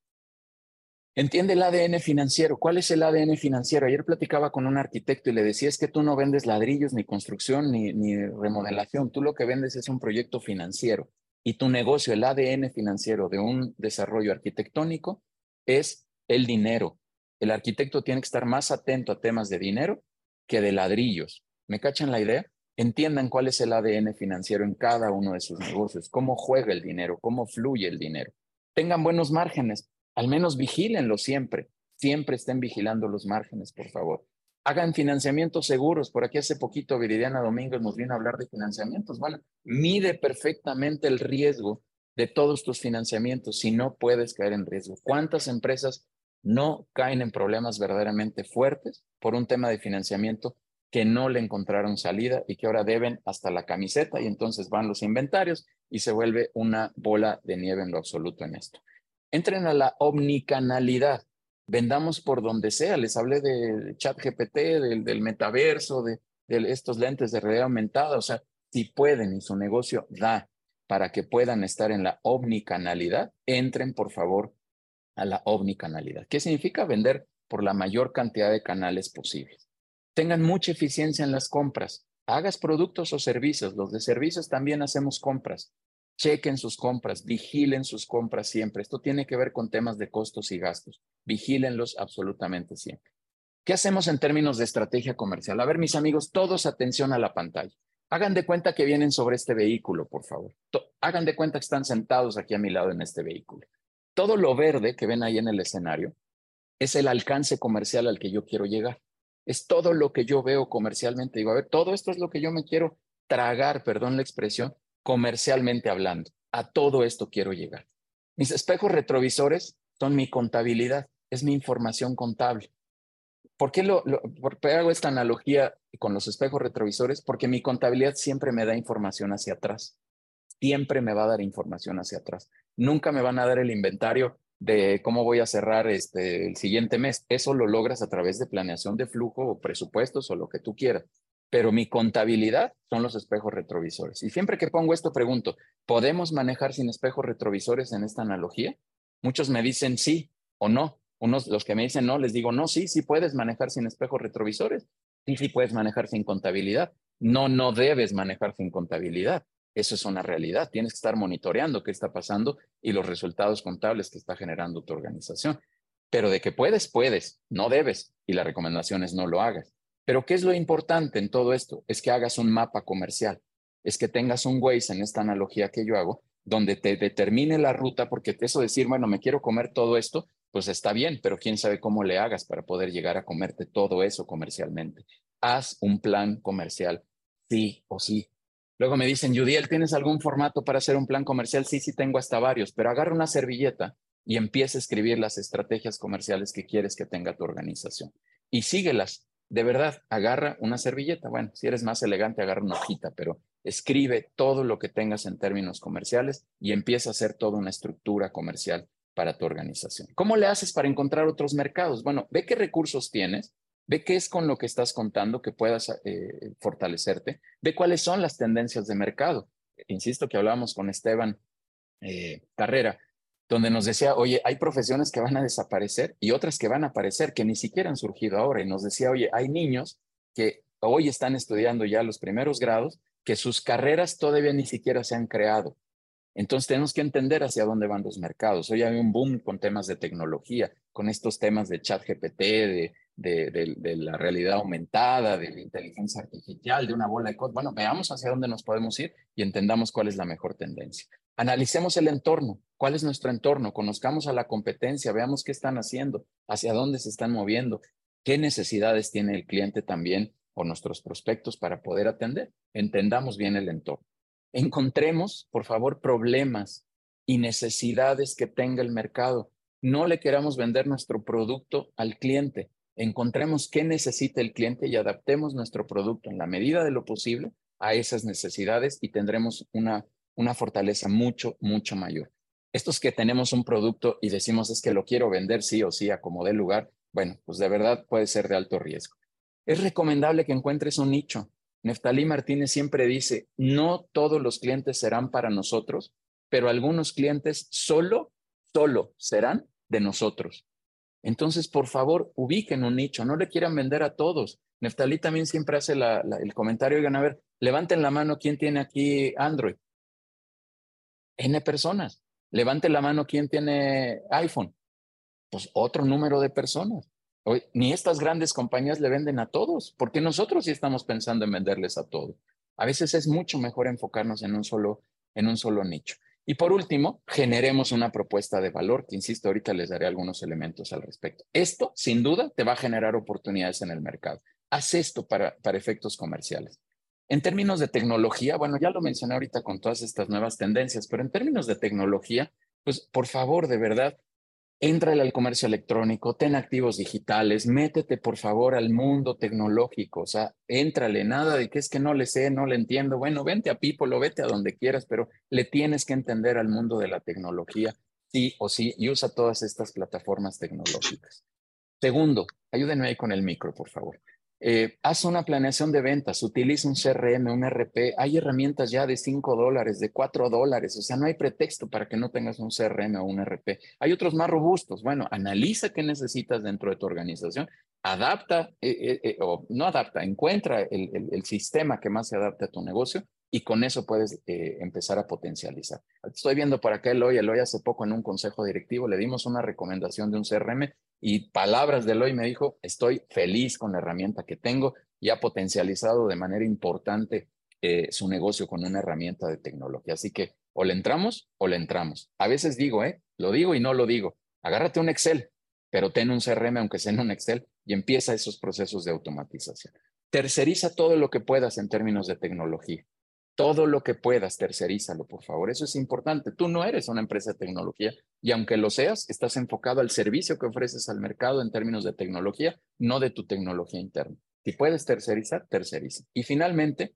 Entiende el ADN financiero. ¿Cuál es el ADN financiero? Ayer platicaba con un arquitecto y le decía, es que tú no vendes ladrillos, ni construcción, ni, ni remodelación. Tú lo que vendes es un proyecto financiero y tu negocio, el ADN financiero de un desarrollo arquitectónico es el dinero. El arquitecto tiene que estar más atento a temas de dinero que de ladrillos. ¿Me cachan la idea? Entiendan cuál es el ADN financiero en cada uno de sus negocios, cómo juega el dinero, cómo fluye el dinero. Tengan buenos márgenes, al menos vigílenlo siempre. Siempre estén vigilando los márgenes, por favor hagan financiamientos seguros. Por aquí hace poquito Viridiana Domínguez nos vino a hablar de financiamientos. Bueno, mide perfectamente el riesgo de todos tus financiamientos si no puedes caer en riesgo. ¿Cuántas empresas no caen en problemas verdaderamente fuertes por un tema de financiamiento que no le encontraron salida y que ahora deben hasta la camiseta y entonces van los inventarios y se vuelve una bola de nieve en lo absoluto en esto. Entren a la omnicanalidad vendamos por donde sea. Les hablé de chat GPT, del, metaverso, de, de, estos lentes de realidad aumentada. O sea, si pueden y su negocio da para que puedan estar en la omnicanalidad, entren por favor a la omnicanalidad. ¿Qué significa vender por la mayor cantidad de canales posibles? Tengan mucha eficiencia en las compras. Hagas productos o servicios. Los de servicios también hacemos compras chequen sus compras, vigilen sus compras siempre. Esto tiene que ver con temas de costos y gastos. Vigílenlos absolutamente siempre. ¿Qué hacemos en términos de estrategia comercial? A ver, mis amigos, todos atención a la pantalla. Hagan de cuenta que vienen sobre este vehículo, por favor. Hagan de cuenta que están sentados aquí a mi lado en este vehículo. Todo lo verde que ven ahí en el escenario es el alcance comercial al que yo quiero llegar. Es todo lo que yo veo comercialmente. Digo, a ver, todo esto es lo que yo me quiero tragar, perdón la expresión, comercialmente hablando. A todo esto quiero llegar. Mis espejos retrovisores son mi contabilidad, es mi información contable. ¿Por qué, lo, hago esta analogía con los espejos retrovisores? Porque mi contabilidad siempre me da información hacia atrás. Siempre me va a dar información hacia atrás. Nunca me van a dar el inventario de cómo voy a cerrar este, el siguiente mes. Eso lo logras a través de planeación de flujo o presupuestos o lo que tú quieras pero mi contabilidad son los espejos retrovisores. Y siempre que pongo esto pregunto, ¿podemos manejar sin espejos retrovisores en esta analogía? Muchos me dicen sí o no. Unos, los que me dicen no, les digo, no, sí, sí puedes manejar sin espejos retrovisores. Sí, sí puedes manejar sin contabilidad. No, no debes manejar sin contabilidad. Eso es una realidad. Tienes que estar monitoreando qué está pasando y los resultados contables que está generando tu organización. Pero de que puedes, puedes. No debes. Y la recomendación es no lo hagas. Pero ¿qué es lo importante en todo esto? Es que hagas un mapa comercial, es que tengas un Waze en esta analogía que yo hago, donde te determine la ruta, porque eso decir, bueno, me quiero comer todo esto, pues está bien, pero quién sabe cómo le hagas para poder llegar a comerte todo eso comercialmente. Haz un plan comercial, sí o sí. Luego me dicen, Judiel, ¿tienes algún formato para hacer un plan comercial? Sí, sí, tengo hasta varios, pero agarra una servilleta y empieza a escribir las estrategias comerciales que quieres que tenga tu organización y síguelas de verdad, agarra una servilleta. Bueno, si eres más elegante, agarra una hojita, pero escribe todo lo que tengas en términos comerciales y empieza a hacer toda una estructura comercial para tu organización. ¿Cómo le haces para encontrar otros mercados? Bueno, ve qué recursos tienes, ve qué es con lo que estás contando que puedas eh, fortalecerte, ve cuáles son las tendencias de mercado. Insisto que hablábamos con Esteban eh, Carrera donde nos decía, oye, hay profesiones que van a desaparecer y otras que van a aparecer, que ni siquiera han surgido ahora. Y nos decía, oye, hay niños que hoy están estudiando ya los primeros grados, que sus carreras todavía ni siquiera se han creado. Entonces tenemos que entender hacia dónde van los mercados. Hoy hay un boom con temas de tecnología, con estos temas de chat GPT, de, de, la realidad aumentada, de la inteligencia artificial, de una bola de cosas. Bueno, veamos hacia dónde nos podemos ir y entendamos cuál es la mejor tendencia. Analicemos el entorno. ¿Cuál es nuestro entorno? Conozcamos a la competencia, veamos qué están haciendo, hacia dónde se están moviendo, qué necesidades tiene el cliente también o nuestros prospectos para poder atender. Entendamos bien el entorno. Encontremos, por favor, problemas y necesidades que tenga el mercado. No le queramos vender nuestro producto al cliente. Encontremos qué necesita el cliente y adaptemos nuestro producto en la medida de lo posible a esas necesidades y tendremos una, una fortaleza mucho, mucho mayor. Estos que tenemos un producto y decimos es que lo quiero vender sí o sí a como dé lugar, bueno, pues de verdad puede ser de alto riesgo. Es recomendable que encuentres un nicho. Neftalí Martínez siempre dice, no todos los clientes serán para nosotros, pero algunos clientes solo, solo serán de nosotros. Entonces, por favor, ubiquen un nicho, no le quieran vender a todos. Neftalí también siempre hace el comentario, oigan, a ver, levanten la mano, ¿quién tiene aquí Android? N personas. Levanten la mano, ¿quién tiene iPhone? Pues otro número de personas. ni estas grandes compañías le venden a todos, porque nosotros sí estamos pensando en venderles a todos. A veces es mucho mejor enfocarnos en un solo, en un solo nicho. Y por último, generemos una propuesta de valor, que insisto, ahorita les daré algunos elementos al respecto. Esto, sin duda, te va a generar oportunidades en el mercado. Haz esto para, para efectos comerciales. En términos de tecnología, bueno, ya lo mencioné ahorita con todas estas nuevas tendencias, pero en términos de tecnología, pues por favor, de verdad, Éntrale al comercio electrónico, ten activos digitales, métete por favor al mundo tecnológico, o sea, éntrale, nada de que es que no le sé, no le entiendo. Bueno, vente a People o vete a donde quieras, pero le tienes que entender al mundo de la tecnología, sí o sí, y usa todas estas plataformas tecnológicas. Segundo, ayúdenme ahí con el micro, por favor. Eh, haz una planeación de ventas, utiliza un CRM, un RP. Hay herramientas ya de 5 dólares, de 4 dólares. O sea, no hay pretexto para que no tengas un CRM o un RP. Hay otros más robustos. Bueno, analiza qué necesitas dentro de tu organización, adapta, eh, eh, o no adapta, encuentra el, sistema que más se adapte a tu negocio y con eso puedes empezar a potencializar. Estoy viendo por acá Eloy, Eloy hace poco en un consejo directivo le dimos una recomendación de un CRM y palabras de Eloy me dijo, estoy feliz con la herramienta que tengo y ha potencializado de manera importante eh, su negocio con una herramienta de tecnología. Así que o le entramos o le entramos. A veces digo, ¿eh? Lo digo y no lo digo. Agárrate un Excel, pero ten un CRM aunque sea en un Excel y empieza esos procesos de automatización. Terceriza todo lo que puedas en términos de tecnología. Todo lo que puedas, tercerízalo, por favor. Eso es importante. Tú no eres una empresa de tecnología y aunque lo seas, estás enfocado al servicio que ofreces al mercado en términos de tecnología, no de tu tecnología interna. Si puedes tercerizar, terceriza. Y finalmente,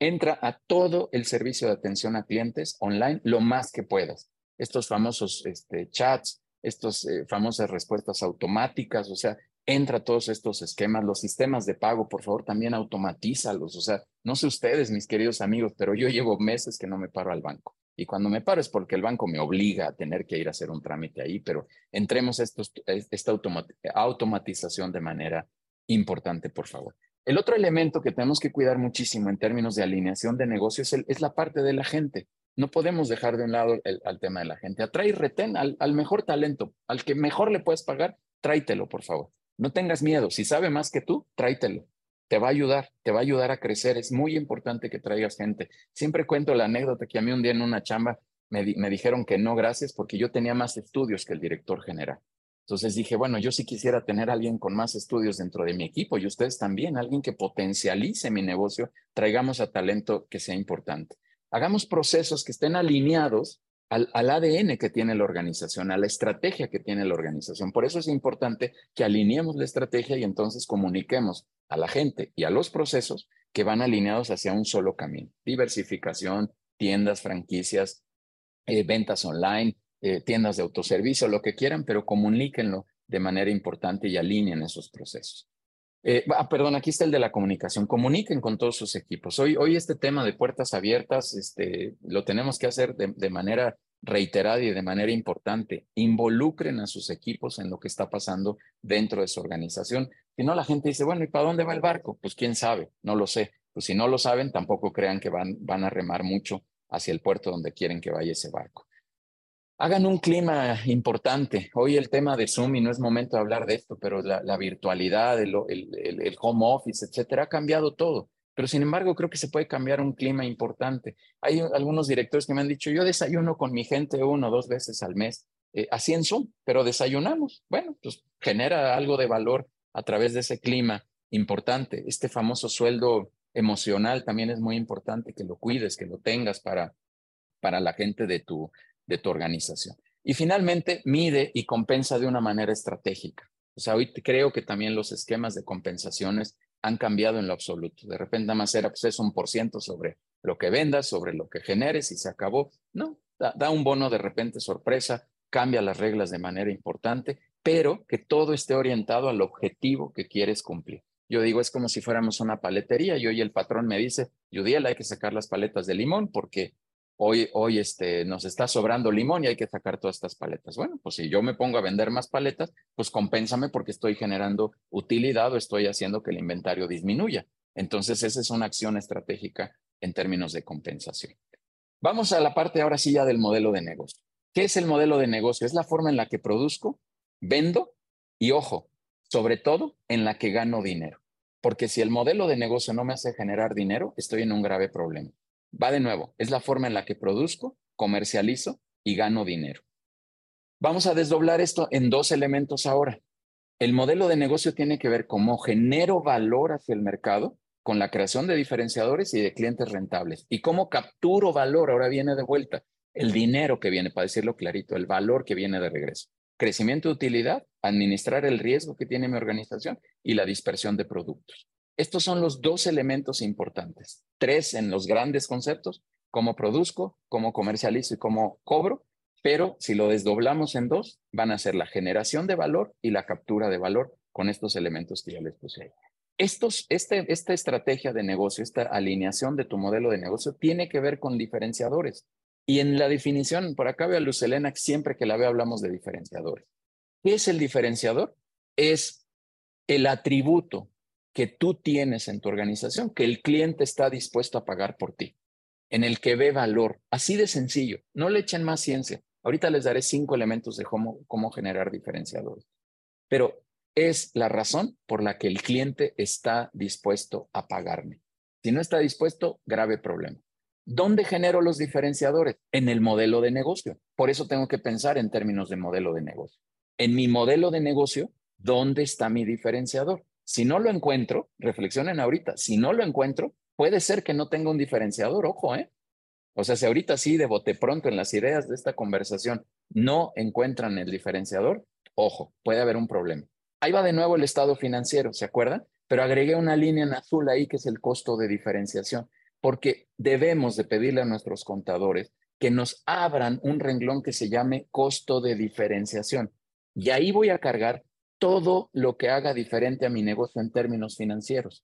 entra a todo el servicio de atención a clientes online lo más que puedas. Estos famosos este, chats, estas eh, famosas respuestas automáticas, o sea, entra todos estos esquemas, los sistemas de pago, por favor, también automatízalos. O sea, no sé ustedes, mis queridos amigos, pero yo llevo meses que no me paro al banco. Y cuando me paro es porque el banco me obliga a tener que ir a hacer un trámite ahí, pero entremos esta automatización de manera importante, por favor. El otro elemento que tenemos que cuidar muchísimo en términos de alineación de negocios es, la parte de la gente. No podemos dejar de un lado el, al tema de la gente. Atrae y retén al, al mejor talento, al que mejor le puedes pagar, tráitelo, por favor. No tengas miedo. Si sabe más que tú, tráitelo. Te va a ayudar, te va a ayudar a crecer. Es muy importante que traigas gente. Siempre cuento la anécdota que a mí un día en una chamba me, me dijeron que no, gracias, porque yo tenía más estudios que el director general. Entonces dije, bueno, yo sí quisiera tener alguien con más estudios dentro de mi equipo y ustedes también, alguien que potencialice mi negocio, traigamos a talento que sea importante. Hagamos procesos que estén alineados al, ADN que tiene la organización, a la estrategia que tiene la organización. Por eso es importante que alineemos la estrategia y entonces comuniquemos a la gente y a los procesos que van alineados hacia un solo camino. Diversificación, tiendas, franquicias, eh, ventas online, eh, tiendas de autoservicio, lo que quieran, pero comuníquenlo de manera importante y alineen esos procesos. Eh, ah, perdón, aquí está el de la comunicación. Comuniquen con todos sus equipos. Hoy, hoy este tema de puertas abiertas este, lo tenemos que hacer de, manera reiterada y de manera importante. Involucren a sus equipos en lo que está pasando dentro de su organización. Si no, la gente dice, bueno, ¿y para dónde va el barco? Pues quién sabe, no lo sé. Pues si no lo saben, tampoco crean que van, van a remar mucho hacia el puerto donde quieren que vaya ese barco hagan un clima importante. Hoy el tema de Zoom, y no es momento de hablar de esto, pero la, virtualidad, el, el, home office, etcétera, ha cambiado todo. Pero sin embargo, creo que se puede cambiar un clima importante. Hay algunos directores que me han dicho, yo desayuno con mi gente uno o dos veces al mes, eh, así en Zoom, pero desayunamos. Bueno, pues genera algo de valor a través de ese clima importante. Este famoso sueldo emocional también es muy importante que lo cuides, que lo tengas para, para la gente de tu, de tu organización. Y finalmente, mide y compensa de una manera estratégica. O sea, hoy creo que también los esquemas de compensaciones han cambiado en lo absoluto. De repente nada más era pues es un por ciento sobre lo que vendas, sobre lo que generes y se acabó. No, da, un bono de repente sorpresa, cambia las reglas de manera importante, pero que todo esté orientado al objetivo que quieres cumplir. Yo digo, es como si fuéramos una paletería y hoy el patrón me dice, Yudiel, hay que sacar las paletas de limón porque hoy, hoy este, nos está sobrando limón y hay que sacar todas estas paletas. Bueno, pues si yo me pongo a vender más paletas, pues compénsame porque estoy generando utilidad o estoy haciendo que el inventario disminuya. Entonces, esa es una acción estratégica en términos de compensación. Vamos a la parte ahora sí ya del modelo de negocio. ¿Qué es el modelo de negocio? Es la forma en la que produzco, vendo y, ojo, sobre todo en la que gano dinero. Porque si el modelo de negocio no me hace generar dinero, estoy en un grave problema. Va de nuevo, es la forma en la que produzco, comercializo y gano dinero. Vamos a desdoblar esto en dos elementos ahora. El modelo de negocio tiene que ver cómo genero valor hacia el mercado con la creación de diferenciadores y de clientes rentables. Y cómo capturo valor, ahora viene de vuelta, el dinero que viene, para decirlo clarito, el valor que viene de regreso. Crecimiento de utilidad, administrar el riesgo que tiene mi organización y la dispersión de productos. Estos son los dos elementos importantes. Tres en los grandes conceptos, cómo produzco, cómo comercializo y cómo cobro, pero si lo desdoblamos en dos, van a ser la generación de valor y la captura de valor con estos elementos que ya les puse ahí. Este, esta estrategia de negocio, esta alineación de tu modelo de negocio tiene que ver con diferenciadores. Y en la definición, por acá veo a Luz Elena, siempre que la veo hablamos de diferenciadores. ¿Qué es el diferenciador? Es el atributo que tú tienes en tu organización, que el cliente está dispuesto a pagar por ti, en el que ve valor. Así de sencillo, no le echen más ciencia. Ahorita les daré cinco elementos de cómo, cómo generar diferenciadores. Pero es la razón por la que el cliente está dispuesto a pagarme. Si no está dispuesto, grave problema. ¿Dónde genero los diferenciadores? En el modelo de negocio. Por eso tengo que pensar en términos de modelo de negocio. En mi modelo de negocio, ¿dónde está mi diferenciador? Si no lo encuentro, reflexionen ahorita, si no lo encuentro, puede ser que no tenga un diferenciador, ojo, ¿eh? O sea, si ahorita sí, de bote pronto en las ideas de esta conversación no encuentran el diferenciador, ojo, puede haber un problema. Ahí va de nuevo el estado financiero, ¿se acuerdan? Pero agregué una línea en azul ahí que es el costo de diferenciación, porque debemos de pedirle a nuestros contadores que nos abran un renglón que se llame costo de diferenciación. Y ahí voy a cargar todo lo que haga diferente a mi negocio en términos financieros.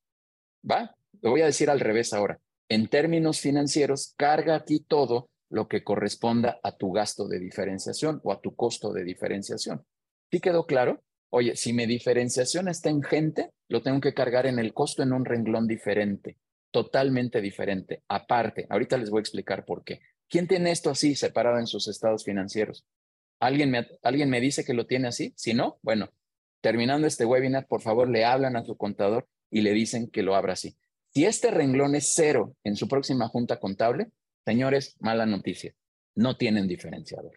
¿Va? Lo voy a decir al revés ahora. En términos financieros, carga aquí todo lo que corresponda a tu gasto de diferenciación o a tu costo de diferenciación. ¿Sí quedó claro? Oye, si mi diferenciación está en gente, lo tengo que cargar en el costo en un renglón diferente, totalmente diferente, aparte. Ahorita les voy a explicar por qué. ¿Quién tiene esto así separado en sus estados financieros? ¿Alguien me, ¿Alguien me dice que lo tiene así? Si no, bueno, terminando este webinar, por favor, le hablan a su contador y le dicen que lo abra así. Si este renglón es cero en su próxima junta contable, señores, mala noticia, no tienen diferenciador.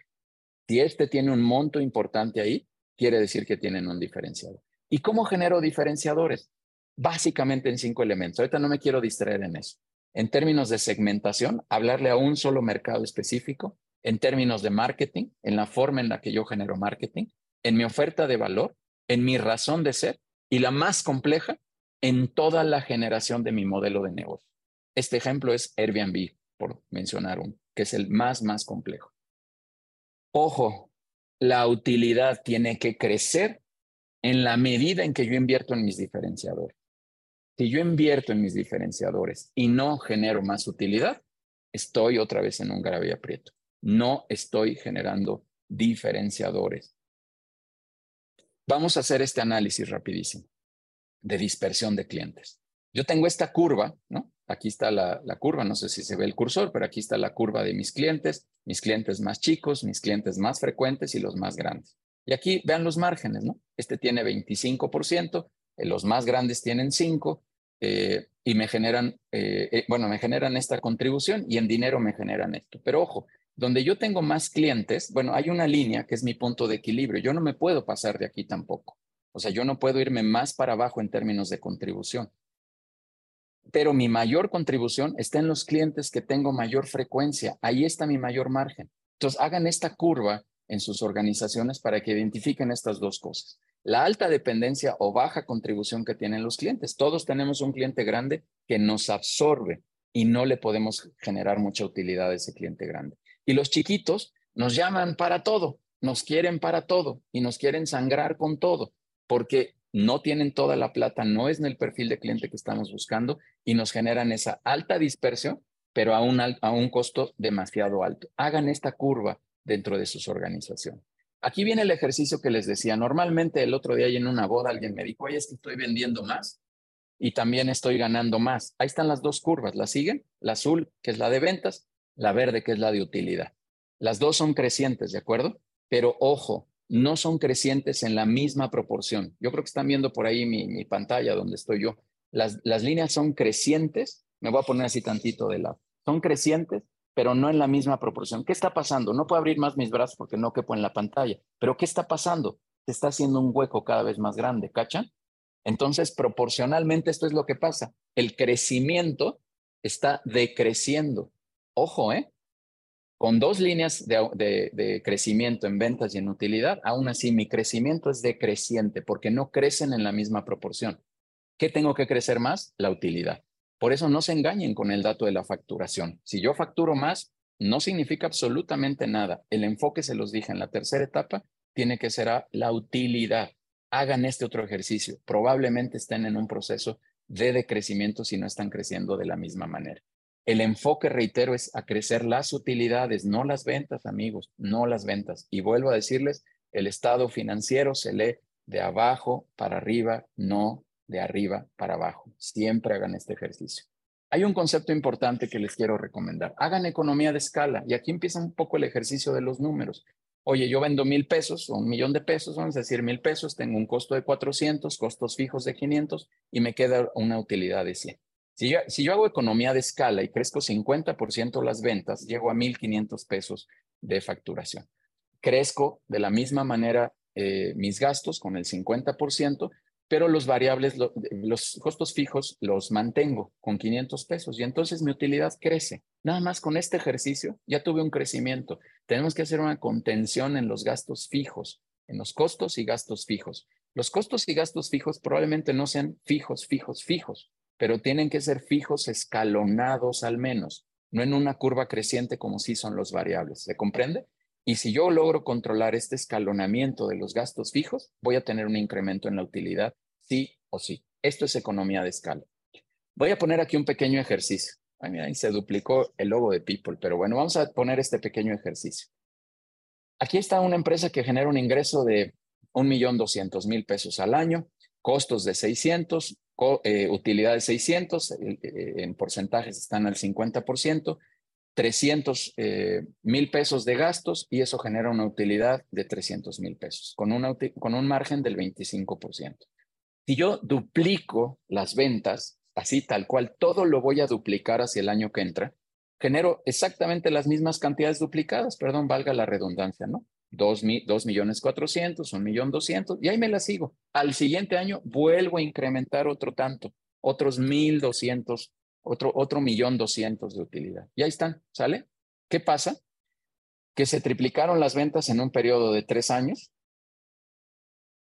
Si este tiene un monto importante ahí, quiere decir que tienen un diferenciador. ¿Y cómo genero diferenciadores? Básicamente en cinco elementos. Ahorita no me quiero distraer en eso. En términos de segmentación, hablarle a un solo mercado específico. En términos de marketing, en la forma en la que yo genero marketing. En mi oferta de valor en mi razón de ser y la más compleja en toda la generación de mi modelo de negocio. Este ejemplo es Airbnb, por mencionar uno, que es el más, más complejo. Ojo, la utilidad tiene que crecer en la medida en que yo invierto en mis diferenciadores. Si yo invierto en mis diferenciadores y no genero más utilidad, estoy otra vez en un grave aprieto. No estoy generando diferenciadores. Vamos a hacer este análisis rapidísimo de dispersión de clientes. Yo tengo esta curva, ¿no? Aquí está la, curva, no sé si se ve el cursor, pero aquí está la curva de mis clientes, mis clientes más chicos, mis clientes más frecuentes y los más grandes. Y aquí vean los márgenes, ¿no? Este tiene 25%, eh, los más grandes tienen 5%, eh, y me generan, eh, eh, bueno, me generan esta contribución y en dinero me generan esto. Pero ojo, donde yo tengo más clientes, bueno, hay una línea que es mi punto de equilibrio. Yo no me puedo pasar de aquí tampoco. O sea, yo no puedo irme más para abajo en términos de contribución. Pero mi mayor contribución está en los clientes que tengo mayor frecuencia. Ahí está mi mayor margen. Entonces, hagan esta curva en sus organizaciones para que identifiquen estas dos cosas. La alta dependencia o baja contribución que tienen los clientes. Todos tenemos un cliente grande que nos absorbe y no le podemos generar mucha utilidad a ese cliente grande. Y los chiquitos nos llaman para todo, nos quieren para todo y nos quieren sangrar con todo, porque no tienen toda la plata, no es en el perfil de cliente que estamos buscando y nos generan esa alta dispersión, pero a un, a un costo demasiado alto. Hagan esta curva dentro de sus organizaciones. Aquí viene el ejercicio que les decía. Normalmente el otro día en una boda alguien me dijo, oye, es que estoy vendiendo más y también estoy ganando más. Ahí están las dos curvas, ¿la siguen? La azul, que es la de ventas, la verde, que es la de utilidad. Las dos son crecientes, ¿de acuerdo? Pero ojo, no son crecientes en la misma proporción. Yo creo que están viendo por ahí mi, pantalla donde estoy yo. Las, las líneas son crecientes, me voy a poner así tantito de lado. Son crecientes, pero no en la misma proporción. ¿Qué está pasando? No puedo abrir más mis brazos porque no quepo en la pantalla, pero ¿qué está pasando? Se está haciendo un hueco cada vez más grande, ¿cachan? Entonces, proporcionalmente esto es lo que pasa. El crecimiento está decreciendo. Ojo, ¿eh? Con dos líneas de, crecimiento en ventas y en utilidad, aún así mi crecimiento es decreciente porque no crecen en la misma proporción. ¿Qué tengo que crecer más? La utilidad. Por eso no se engañen con el dato de la facturación. Si yo facturo más, no significa absolutamente nada. El enfoque, se los dije en la tercera etapa, tiene que ser a la utilidad. Hagan este otro ejercicio. Probablemente estén en un proceso de decrecimiento si no están creciendo de la misma manera. El enfoque, reitero, es a crecer las utilidades, no las ventas, amigos, no las ventas. Y vuelvo a decirles, el estado financiero se lee de abajo para arriba, no de arriba para abajo. Siempre hagan este ejercicio. Hay un concepto importante que les quiero recomendar. Hagan economía de escala y aquí empieza un poco el ejercicio de los números. Oye, yo vendo mil pesos o un millón de pesos, vamos a decir mil pesos, tengo un costo de 400, costos fijos de 500 y me queda una utilidad de 100. Si yo, hago economía de escala y crezco 50% las ventas, llego a 1.500 pesos de facturación. Crezco de la misma manera eh, mis gastos con el 50%, pero los variables, los costos fijos los mantengo con 500 pesos y entonces mi utilidad crece. Nada más con este ejercicio ya tuve un crecimiento. Tenemos que hacer una contención en los gastos fijos, en los costos y gastos fijos. Los costos y gastos fijos probablemente no sean fijos, fijos, fijos pero tienen que ser fijos escalonados al menos, no en una curva creciente como sí son los variables. ¿Se comprende? Y si yo logro controlar este escalonamiento de los gastos fijos, voy a tener un incremento en la utilidad, sí o sí. Esto es economía de escala. Voy a poner aquí un pequeño ejercicio. Ahí se duplicó el logo de People, pero bueno, vamos a poner este pequeño ejercicio. Aquí está una empresa que genera un ingreso de un millón doscientos mil pesos al año, costos de 600, eh, utilidad de 600, eh, eh, en porcentajes están al 50%, 300 mil pesos de gastos y eso genera una utilidad de 300 mil pesos, con, con un margen del 25%. Si yo duplico las ventas, así tal cual, todo lo voy a duplicar hacia el año que entra, genero exactamente las mismas cantidades duplicadas, perdón, valga la redundancia, ¿no? 2, millones 400, 1 millón 200, y ahí me la sigo. Al siguiente año vuelvo a incrementar otro tanto, otros 1,200, otro, otro millón 200 de utilidad. Y ahí están, ¿sale? ¿Qué pasa? Que se triplicaron las ventas en un periodo de tres años.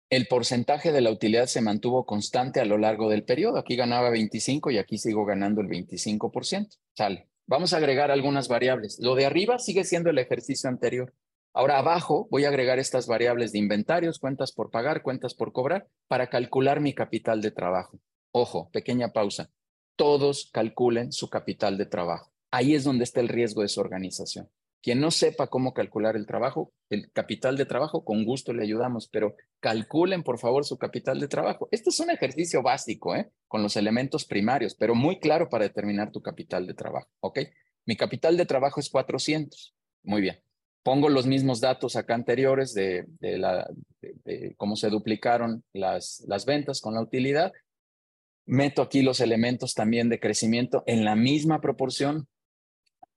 El porcentaje de la utilidad se mantuvo constante a lo largo del periodo. Aquí ganaba 25 y aquí sigo ganando el 25%. Sale. Vamos a agregar algunas variables. Lo de arriba sigue siendo el ejercicio anterior. Ahora abajo voy a agregar estas variables de inventarios, cuentas por pagar, cuentas por cobrar, para calcular mi capital de trabajo. Ojo, pequeña pausa. Todos calculen su capital de trabajo. Ahí es donde está el riesgo de su organización. Quien no sepa cómo calcular el trabajo, el capital de trabajo, con gusto le ayudamos, pero calculen por favor su capital de trabajo. Este es un ejercicio básico, ¿eh? Con los elementos primarios, pero muy claro para determinar tu capital de trabajo, ¿ok? Mi capital de trabajo es 400. Muy bien. Pongo los mismos datos acá anteriores de, la, cómo se duplicaron las, ventas con la utilidad. meto aquí los elementos también de crecimiento en la misma proporción.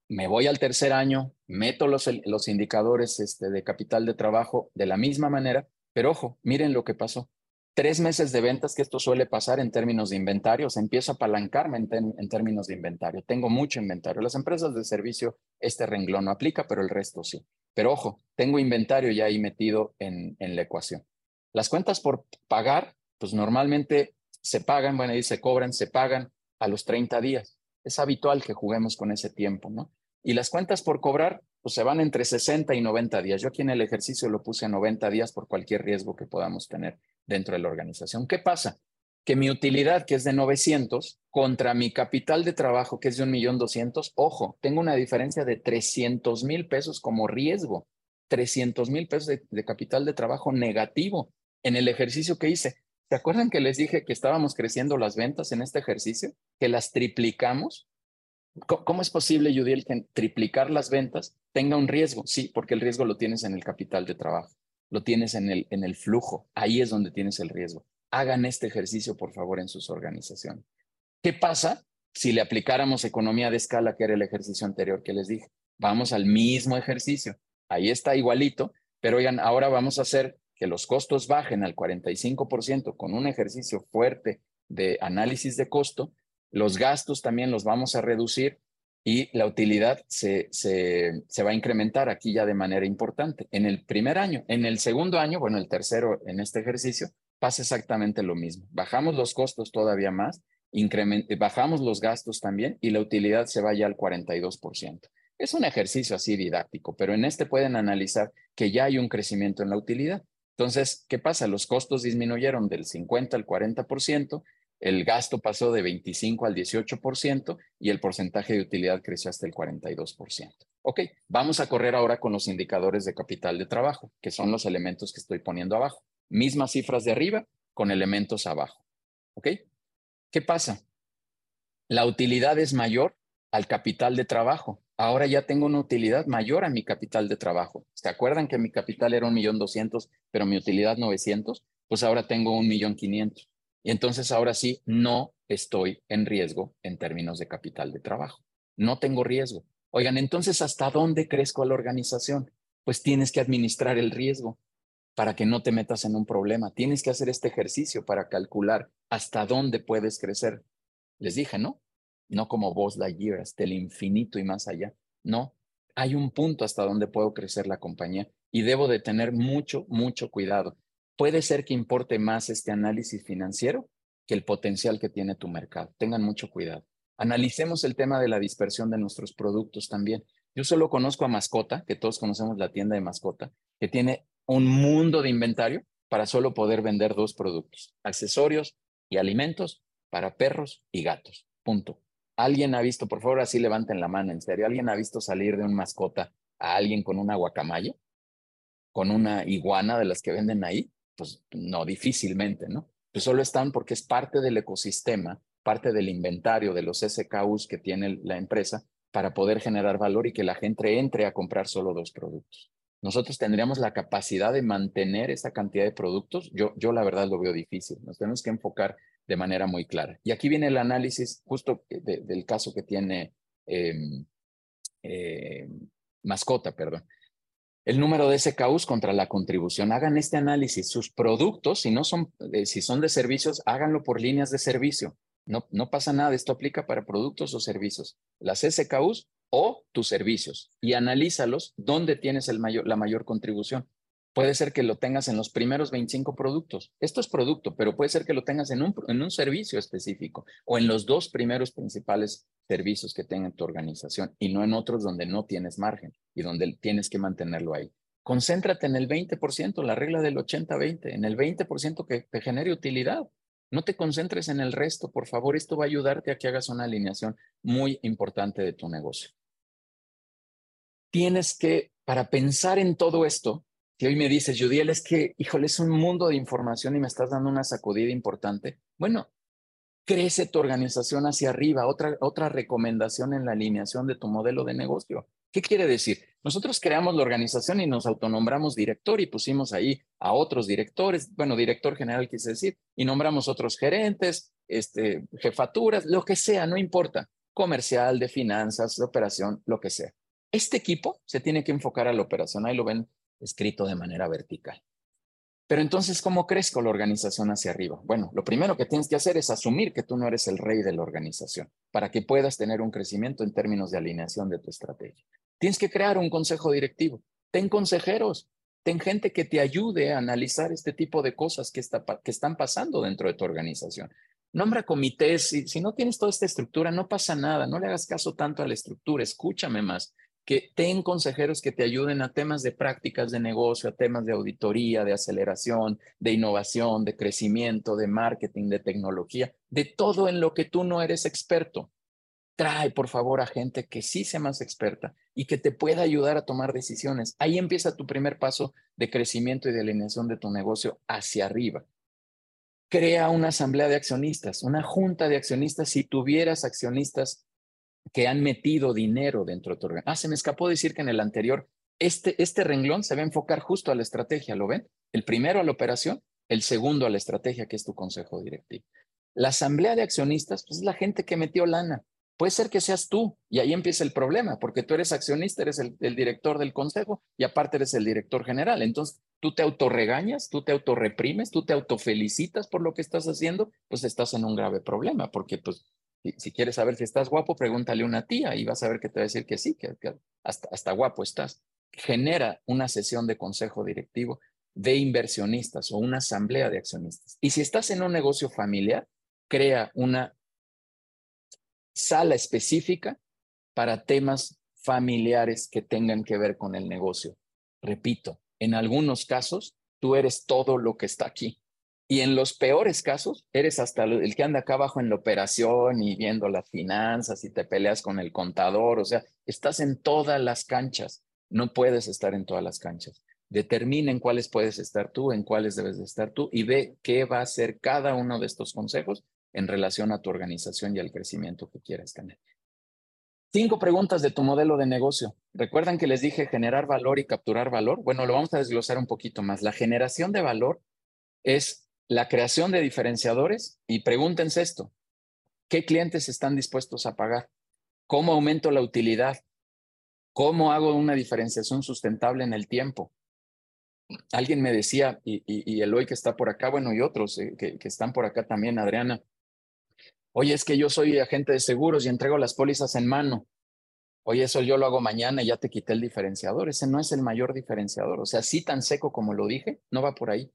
Me voy al tercer año, meto los, indicadores este, de capital de trabajo de la misma manera, pero ojo, miren lo que pasó. Tres meses de ventas, que esto suele pasar en términos de inventario, se empieza a apalancarme en términos de inventario. Tengo mucho inventario. Las empresas de servicio, este renglón no aplica, pero el resto sí. Pero ojo, tengo inventario ya ahí metido en, la ecuación. Las cuentas por pagar, pues normalmente se pagan, bueno, y se cobran, se pagan a los 30 días. Es habitual que juguemos con ese tiempo, ¿no? Y las cuentas por cobrar, pues se van entre 60 y 90 días. Yo aquí en el ejercicio lo puse a 90 días por cualquier riesgo que podamos tener dentro de la organización. ¿Qué pasa? Que mi utilidad, que es de 900, contra mi capital de trabajo, que es de 1.200.000, ojo, tengo una diferencia de 300 mil pesos como riesgo. 300 mil pesos de, capital de trabajo negativo en el ejercicio que hice. ¿Se acuerdan que les dije que estábamos creciendo las ventas en este ejercicio? Que las triplicamos. ¿Cómo es posible, Judiel, que triplicar las ventas tenga un riesgo? Sí, porque el riesgo lo tienes en el capital de trabajo, lo tienes en el, en el flujo. Ahí es donde tienes el riesgo. Hagan este ejercicio, por favor, en sus organizaciones. ¿Qué pasa si le aplicáramos economía de escala, que era el ejercicio anterior que les dije? Vamos al mismo ejercicio. Ahí está igualito, pero oigan, ahora vamos a hacer que los costos bajen al 45% con un ejercicio fuerte de análisis de costo, los gastos también los vamos a reducir y la utilidad se, se, se, va a incrementar aquí ya de manera importante. En el primer año, en el segundo año, bueno, el tercero en este ejercicio, pasa exactamente lo mismo. Bajamos los costos todavía más, bajamos los gastos también y la utilidad se va ya al 42%. Es un ejercicio así didáctico, pero en este pueden analizar que ya hay un crecimiento en la utilidad. Entonces, ¿qué pasa? Los costos disminuyeron del 50 al 40%, el gasto pasó de 25 al 18% y el porcentaje de utilidad creció hasta el 42%. Ok, vamos a correr ahora con los indicadores de capital de trabajo, que son los elementos que estoy poniendo abajo. Mismas cifras de arriba con elementos abajo. ¿Ok? ¿Qué pasa? La utilidad es mayor al capital de trabajo ahora ya tengo una utilidad mayor a mi capital de trabajo. ¿Se acuerdan que mi capital era un millón doscientos, pero mi utilidad 900? Pues ahora tengo un millón quinientos. Y entonces ahora sí, no estoy en riesgo en términos de capital de trabajo. No tengo riesgo. Oigan, entonces, ¿hasta dónde crezco la organización? Pues tienes que administrar el riesgo para que no te metas en un problema. Tienes que hacer este ejercicio para calcular hasta dónde puedes crecer. Les dije, ¿no? no como vos Lightyear, hasta el infinito y más allá. No, hay un punto hasta donde puedo crecer la compañía y debo de tener mucho, mucho cuidado. Puede ser que importe más este análisis financiero que el potencial que tiene tu mercado. Tengan mucho cuidado. Analicemos el tema de la dispersión de nuestros productos también. Yo solo conozco a Mascota, que todos conocemos la tienda de Mascota, que tiene un mundo de inventario para solo poder vender dos productos, accesorios y alimentos para perros y gatos. Punto. ¿Alguien ha visto, por favor, así levanten la mano, en serio, ¿alguien ha visto salir de un mascota a alguien con una guacamaya? ¿Con una iguana de las que venden ahí? Pues no, difícilmente, ¿no? Pues solo están porque es parte del ecosistema, parte del inventario de los SKUs que tiene la empresa para poder generar valor y que la gente entre a comprar solo dos productos. Nosotros tendríamos la capacidad de mantener esa cantidad de productos. Yo, yo la verdad lo veo difícil. Nos tenemos que enfocar de manera muy clara. Y aquí viene el análisis justo del caso que tiene em, em, mascota, perdón. El número de SKUs contra la contribución. Hagan este análisis. Sus productos, si no son, eh, si son de servicios, háganlo por líneas de servicio. No, no pasa nada. Esto aplica para productos o servicios. Las SKUs o tus servicios y analízalos dónde tienes la mayor contribución. Puede ser que lo tengas en los primeros 25 productos. Esto es producto, pero puede ser que lo tengas en un, en un servicio específico o en los dos primeros principales servicios que tenga tu organización y no en otros donde no tienes margen y donde tienes que mantenerlo ahí. Concéntrate en el 20%, la regla del 80-20, en el 20% que te genere utilidad. No te concentres en el resto, por favor. Esto va a ayudarte a que hagas una alineación muy importante de tu negocio. Tienes que, para pensar en todo esto, si hoy me dices, Judiel, es que, híjole, es un mundo de información y me estás dando una sacudida importante. Bueno, crece tu organización hacia arriba. Otra, otra recomendación en la alineación de tu modelo de negocio. ¿Qué quiere decir? Nosotros creamos la organización y nos autonombramos director y pusimos ahí a otros directores, bueno, director general quise decir, y nombramos otros gerentes, este, jefaturas, lo que sea, no importa, comercial, de finanzas, de operación, lo que sea. Este equipo se tiene que enfocar a la operación, ahí lo ven escrito de manera vertical. Pero entonces, ¿cómo crezco la organización hacia arriba? Bueno, lo primero que tienes que hacer es asumir que tú no eres el rey de la organización para que puedas tener un crecimiento en términos de alineación de tu estrategia. Tienes que crear un consejo directivo. Ten consejeros, ten gente que te ayude a analizar este tipo de cosas que, están pasando dentro de tu organización. Nombra comités. Si, si no tienes toda esta estructura, no pasa nada. No le hagas caso tanto a la estructura. Escúchame más que ten consejeros que te ayuden a temas de prácticas de negocio, a temas de auditoría, de aceleración, de innovación, de crecimiento, de marketing, de tecnología, de todo en lo que tú no eres experto. Trae, por favor, a gente que sí sea más experta y que te pueda ayudar a tomar decisiones. Ahí empieza tu primer paso de crecimiento y de alineación de tu negocio hacia arriba. Crea una asamblea de accionistas, una junta de accionistas. Si tuvieras accionistas que han metido dinero dentro de tu organización. Ah, se me escapó decir que en el anterior, este, este renglón se va a enfocar justo a la estrategia, ¿lo ven? El primero a la operación, el segundo a la estrategia, que es tu consejo directivo. La asamblea de accionistas, pues es la gente que metió lana. Puede ser que seas tú y ahí empieza el problema, porque tú eres accionista, eres el, el director del consejo y aparte eres el director general. Entonces, tú te autorregañas, tú te autorreprimes, tú te autofelicitas por lo que estás haciendo, pues estás en un grave problema, porque pues si, quieres saber si estás guapo, pregúntale a una tía y vas a ver que te va a decir que sí, que, hasta, hasta guapo estás. Genera una sesión de consejo directivo de inversionistas o una asamblea de accionistas. Y si estás en un negocio familiar, crea una sala específica para temas familiares que tengan que ver con el negocio. Repito, en algunos casos, tú eres todo lo que está aquí. Y en los peores casos, eres hasta el que anda acá abajo en la operación y viendo las finanzas y te peleas con el contador. O sea, estás en todas las canchas. No puedes estar en todas las canchas. Determina en cuáles puedes estar tú, en cuáles debes de estar tú y ve qué va a ser cada uno de estos consejos en relación a tu organización y al crecimiento que quieras tener. Cinco preguntas de tu modelo de negocio. ¿Recuerdan que les dije generar valor y capturar valor? Bueno, lo vamos a desglosar un poquito más. La generación de valor es la creación de diferenciadores y pregúntense esto, ¿qué clientes están dispuestos a pagar? ¿Cómo aumento la utilidad? ¿Cómo hago una diferenciación sustentable en el tiempo? Alguien me decía, y, y, Eloy que está por acá, bueno, y otros eh, que, que están por acá también, Adriana, oye, es que yo soy agente de seguros y entrego las pólizas en mano. Oye, eso yo lo hago mañana y ya te quité el diferenciador. Ese no es el mayor diferenciador. O sea, así tan seco como lo dije, no va por ahí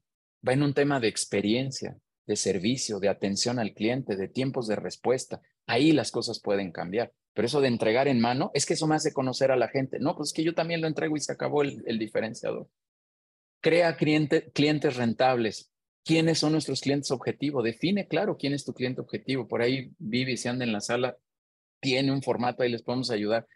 va en un tema de experiencia, de servicio, de atención al cliente, de tiempos de respuesta. Ahí las cosas pueden cambiar. Pero eso de entregar en mano, es que eso me hace conocer a la gente. No, pues es que yo también lo entrego y se acabó el, diferenciador. Crea clientes rentables. ¿Quiénes son nuestros clientes objetivo? Define claro quién es tu cliente objetivo. Por ahí Vivi, si anda en la sala, tiene un formato, ahí les podemos ayudar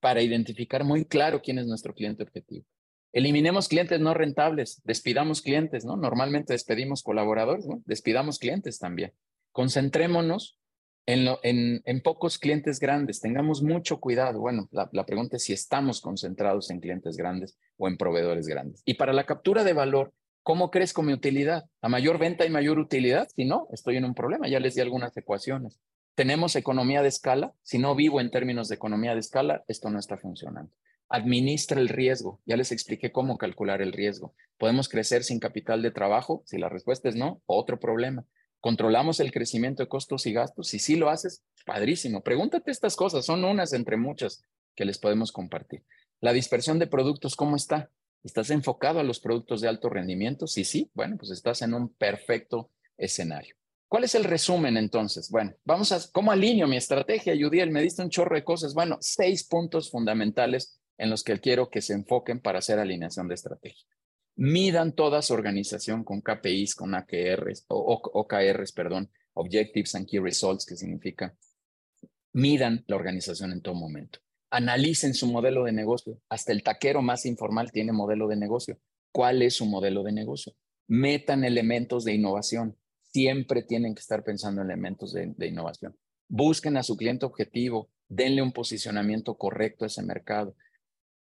para identificar muy claro quién es nuestro cliente objetivo. Eliminemos clientes no rentables, despidamos clientes, ¿no? Normalmente despedimos colaboradores. Despidamos clientes también. Concentrémonos en, en, pocos clientes grandes, tengamos mucho cuidado. Bueno, la, la pregunta es si estamos concentrados en clientes grandes o en proveedores grandes. Y para la captura de valor, ¿cómo crezco mi utilidad? A mayor venta y mayor utilidad, si no, estoy en un problema. Ya les di algunas ecuaciones. Tenemos economía de escala. Si no vivo en términos de economía de escala, esto no está funcionando. Administra el riesgo. Ya les expliqué cómo calcular el riesgo. ¿Podemos crecer sin capital de trabajo? Si la respuesta es no, otro problema. ¿Controlamos el crecimiento de costos y gastos? Si sí lo haces, padrísimo. Pregúntate estas cosas, son unas entre muchas que les podemos compartir. La dispersión de productos, ¿cómo está? ¿Estás enfocado a los productos de alto rendimiento? Sí, sí, bueno, pues estás en un perfecto escenario. ¿Cuál es el resumen entonces? Bueno, vamos a, ¿cómo alineo mi estrategia? Yudiel, me diste un chorro de cosas. Bueno, seis puntos fundamentales en los que quiero que se enfoquen para hacer alineación de estrategia. Midan toda su organización con KPIs, con AKRs o OKRs, perdón, Objectives and Key Results, que significa midan la organización en todo momento. Analicen su modelo de negocio. Hasta el taquero más informal tiene modelo de negocio. ¿Cuál es su modelo de negocio? Metan elementos de innovación. Siempre tienen que estar pensando en elementos de, de innovación. Busquen a su cliente objetivo, denle un posicionamiento correcto a ese mercado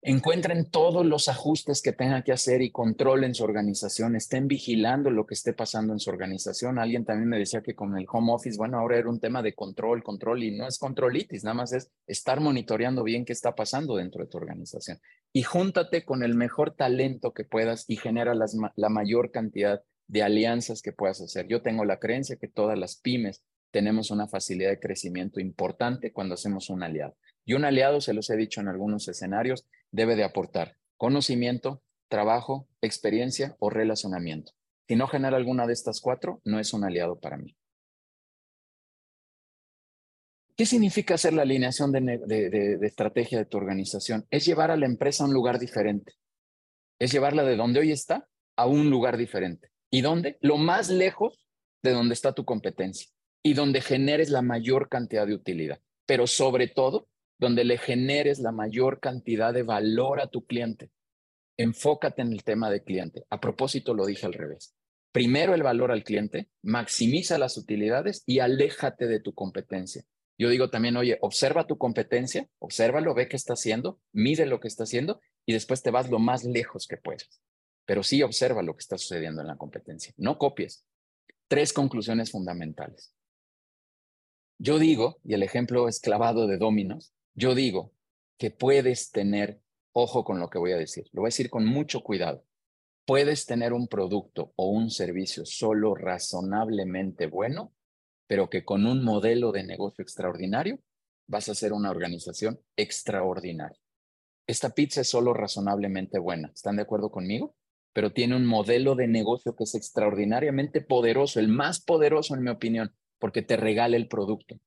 Encuentren todos los ajustes que tengan que hacer y controlen su organización, estén vigilando lo que esté pasando en su organización. Alguien también me decía que con el home office, bueno, ahora era un tema de control, control y no es controlitis, nada más es estar monitoreando bien qué está pasando dentro de tu organización. Y júntate con el mejor talento que puedas y genera la mayor cantidad de alianzas que puedas hacer. Yo tengo la creencia que todas las pymes tenemos una facilidad de crecimiento importante cuando hacemos un aliado. Y un aliado, se los he dicho en algunos escenarios, debe de aportar conocimiento, trabajo, experiencia o relacionamiento. Si no genera alguna de estas cuatro, no es un aliado para mí. ¿Qué significa hacer la alineación de, estrategia de tu organización? Es llevar a la empresa a un lugar diferente. Es llevarla de donde hoy está a un lugar diferente. ¿Y dónde? Lo más lejos de donde está tu competencia y donde generes la mayor cantidad de utilidad. Pero sobre todo, donde le generes la mayor cantidad de valor a tu cliente. Enfócate en el tema de cliente. A propósito, lo dije al revés. Primero el valor al cliente, maximiza las utilidades y aléjate de tu competencia. Yo digo también, oye, observa tu competencia, obsérvalo, ve qué está haciendo, mide lo que está haciendo y después te vas lo más lejos que puedas. Pero sí observa lo que está sucediendo en la competencia. No copies. Tres conclusiones fundamentales. Yo digo, y el ejemplo es clavado de Dominos, yo digo que puedes tener, ojo con lo que voy a decir, lo voy a decir con mucho cuidado, puedes tener un producto o un servicio solo razonablemente bueno, pero que con un modelo de negocio extraordinario vas a ser una organización extraordinaria. Esta pizza es solo razonablemente buena, ¿están de acuerdo conmigo? Pero tiene un modelo de negocio que es extraordinariamente poderoso, el más poderoso en mi opinión, porque te regala el producto.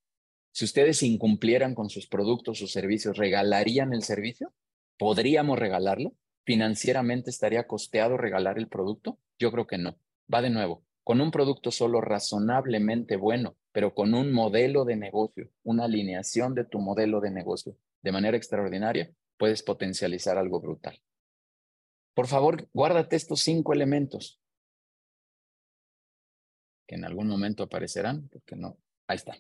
Si ustedes incumplieran con sus productos o servicios, ¿regalarían el servicio? ¿Podríamos regalarlo? ¿Financieramente estaría costeado regalar el producto? Yo creo que no. Va de nuevo, con un producto solo razonablemente bueno, pero con un modelo de negocio, una alineación de tu modelo de negocio de manera extraordinaria, puedes potencializar algo brutal. Por favor, guárdate estos cinco elementos que en algún momento aparecerán, porque no, ahí está.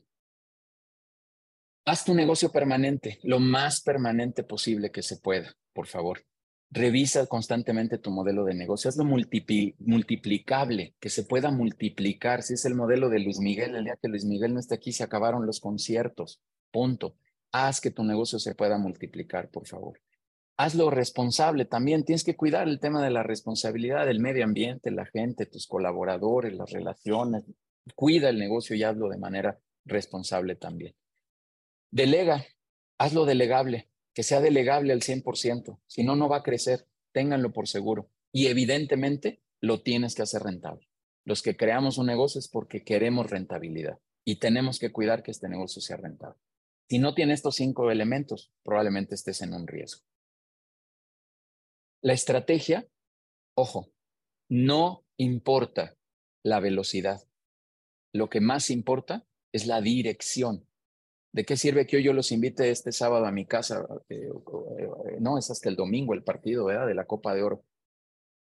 Haz tu negocio permanente, lo más permanente posible que se pueda, por favor. Revisa constantemente tu modelo de negocio, hazlo multiplicable, que se pueda multiplicar. Si es el modelo de Luis Miguel, el día que Luis Miguel no esté aquí, se acabaron los conciertos. Punto. Haz que tu negocio se pueda multiplicar, por favor. Hazlo responsable también. Tienes que cuidar el tema de la responsabilidad del medio ambiente, la gente, tus colaboradores, las relaciones. Cuida el negocio y hazlo de manera responsable también. Delega, hazlo delegable, que sea delegable al 100%, si no, no va a crecer, ténganlo por seguro. Y evidentemente lo tienes que hacer rentable. Los que creamos un negocio es porque queremos rentabilidad y tenemos que cuidar que este negocio sea rentable. Si no tiene estos cinco elementos, probablemente estés en un riesgo. La estrategia, ojo, no importa la velocidad. Lo que más importa es la dirección. ¿De qué sirve que hoy yo los invite este sábado a mi casa? Eh, eh, no, es hasta el domingo el partido, ¿verdad? De la Copa de Oro.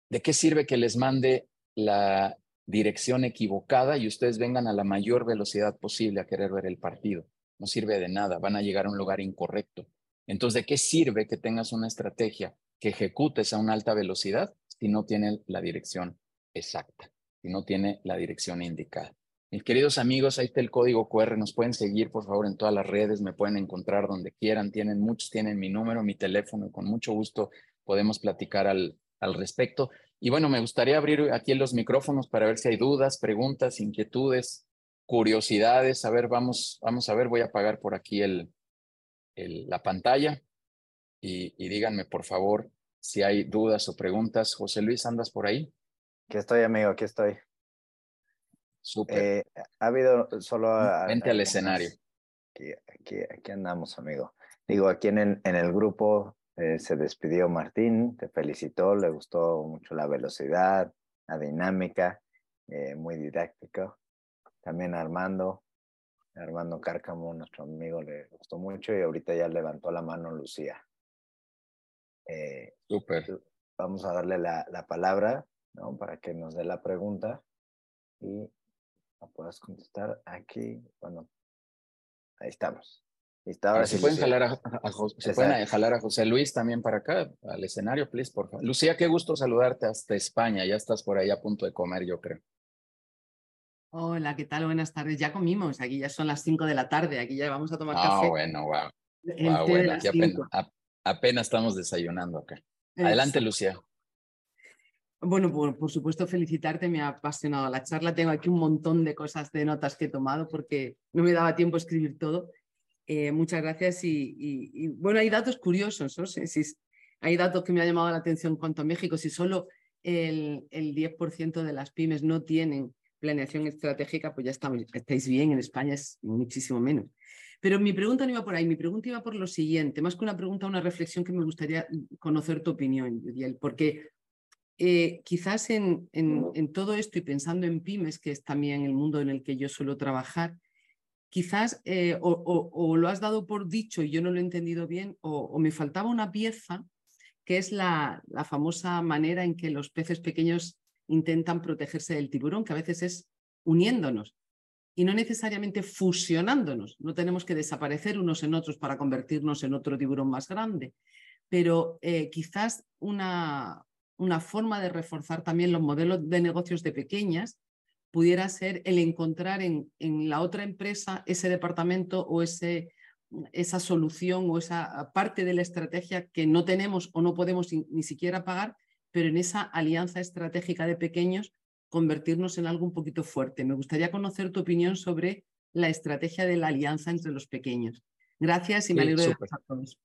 ¿De qué sirve que les mande la dirección equivocada y ustedes vengan a la mayor velocidad posible a querer ver el partido? No sirve de nada, van a llegar a un lugar incorrecto. Entonces, ¿de qué sirve que tengas una estrategia que ejecutes a una alta velocidad si no tiene la dirección exacta, si no tiene la dirección indicada? Mis queridos amigos, ahí está el código QR, nos pueden seguir por favor en todas las redes, me pueden encontrar donde quieran, tienen muchos, tienen mi número, mi teléfono, con mucho gusto podemos platicar al, al respecto. Y bueno, me gustaría abrir aquí los micrófonos para ver si hay dudas, preguntas, inquietudes, curiosidades. A ver, vamos, vamos a ver, voy a apagar por aquí el, el la pantalla y, y díganme por favor si hay dudas o preguntas. José Luis, ¿andas por ahí? Aquí estoy, amigo, aquí estoy. Eh, ha habido solo... Vente al escenario. Aquí, aquí, andamos, amigo. Digo, aquí en, en el grupo eh, se despidió Martín, te felicitó, le gustó mucho la velocidad, la dinámica, eh, muy didáctico. También Armando, Armando Cárcamo, nuestro amigo, le gustó mucho y ahorita ya levantó la mano Lucía. Súper. Vamos a darle la, la palabra ¿no? para que nos dé la pregunta y puedas contestar aquí. Bueno, ahí estamos. Ah, se, pueden jalar a, se pueden jalar a José Luis también para acá, al escenario, please, por favor. Lucía, qué gusto saludarte hasta España. Ya estás por ahí a punto de comer, yo creo. Hola, ¿qué tal? Buenas tardes. Ya comimos, aquí ya son las 5 de la tarde, aquí ya vamos a tomar ah, café. bueno, wow. bueno, aquí apenas, estamos desayunando acá. Adelante, Lucía. Bueno, por, supuesto, felicitarte, me ha apasionado la charla. Tengo aquí un montón de cosas, de notas que he tomado porque no me daba tiempo a escribir todo. Eh, muchas gracias y, bueno, hay datos curiosos, ¿no? Hay datos que me han llamado la atención en cuanto a México. Si solo el, el 10% de las pymes no tienen planeación estratégica, pues ya estamos, estáis bien, en España es muchísimo menos. Pero mi pregunta no iba por ahí, mi pregunta iba por lo siguiente, más que una pregunta, una reflexión que me gustaría conocer tu opinión, porque eh, quizás en, en, todo esto y pensando en pymes, que es también el mundo en el que yo suelo trabajar, quizás eh, o, lo has dado por dicho y yo no lo he entendido bien, o, me faltaba una pieza que es la, la, famosa manera en que los peces pequeños intentan protegerse del tiburón, que a veces es uniéndonos y no necesariamente fusionándonos. No tenemos que desaparecer unos en otros para convertirnos en otro tiburón más grande, pero eh, quizás una, una forma de reforzar también los modelos de negocios de pequeñas pudiera ser el encontrar en, en la otra empresa ese departamento o ese, esa solución o esa parte de la estrategia que no tenemos o no podemos ni siquiera pagar, pero en esa alianza estratégica de pequeños convertirnos en algo un poquito fuerte. Me gustaría conocer tu opinión sobre la estrategia de la alianza entre los pequeños. Gracias y me alegro de a todos.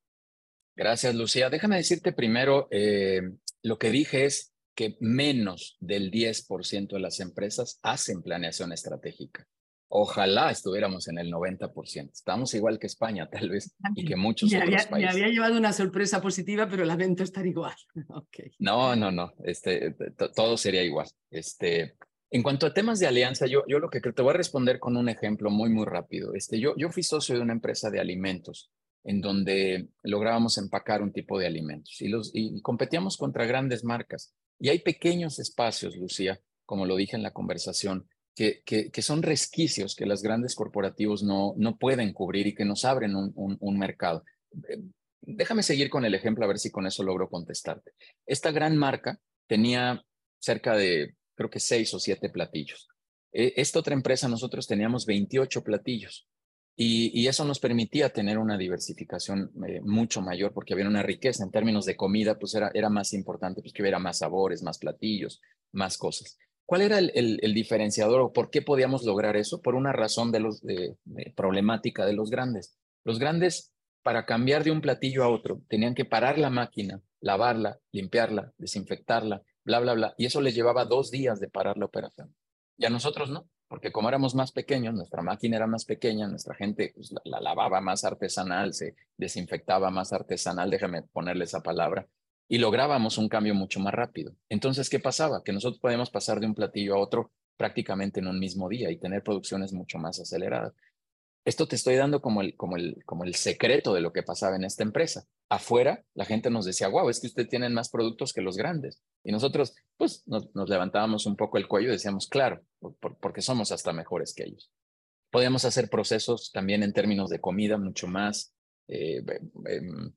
Gracias, Lucía. Déjame decirte primero, eh, lo que dije es, que menos del 10% de las empresas hacen planeación estratégica. Ojalá estuviéramos en el 90%. Estamos igual que España, tal vez, y que muchos otros países. Me había llevado una sorpresa positiva, pero lamento estar igual. [LAUGHS] No, no, no. Este, todo sería igual. Este, en cuanto a temas de alianza, yo, yo lo que creo, te voy a responder con un ejemplo muy, muy rápido. Este, yo, yo fui socio de una empresa de alimentos en donde lográbamos empacar un tipo de alimentos y, los, y competíamos contra grandes marcas. Y hay pequeños espacios, Lucía, como lo dije en la conversación, que, que, son resquicios que los grandes corporativos no, no pueden cubrir y que nos abren un, un, mercado. Eh, déjame seguir con el ejemplo a ver si con eso logro contestarte. Esta gran marca tenía cerca de, creo que seis o siete platillos. E, esta otra empresa, nosotros teníamos 28 platillos. Y, eso nos permitía tener una diversificación eh, mucho mayor porque había una riqueza en términos de comida, pues era, más importante pues que hubiera más sabores, más platillos, más cosas. ¿Cuál era el, diferenciador o por qué podíamos lograr eso? Por una razón de los de, problemática de los grandes. Los grandes, para cambiar de un platillo a otro, tenían que parar la máquina, lavarla, limpiarla, desinfectarla, bla, bla, bla. Y eso les llevaba dos días de parar la operación. Y a nosotros no porque como éramos más pequeños, nuestra máquina era más pequeña, nuestra gente pues, la, lavaba más artesanal, se desinfectaba más artesanal, déjame ponerle esa palabra, y lográbamos un cambio mucho más rápido. Entonces, ¿qué pasaba? Que nosotros podíamos pasar de un platillo a otro prácticamente en un mismo día y tener producciones mucho más aceleradas. Esto te estoy dando como el, como, el, como el secreto de lo que pasaba en esta empresa. Afuera, la gente nos decía, wow, es que ustedes tienen más productos que los grandes. Y nosotros, pues, nos, levantábamos un poco el cuello y decíamos, claro, porque somos hasta mejores que ellos. Podíamos hacer procesos también en términos de comida mucho más eh, em,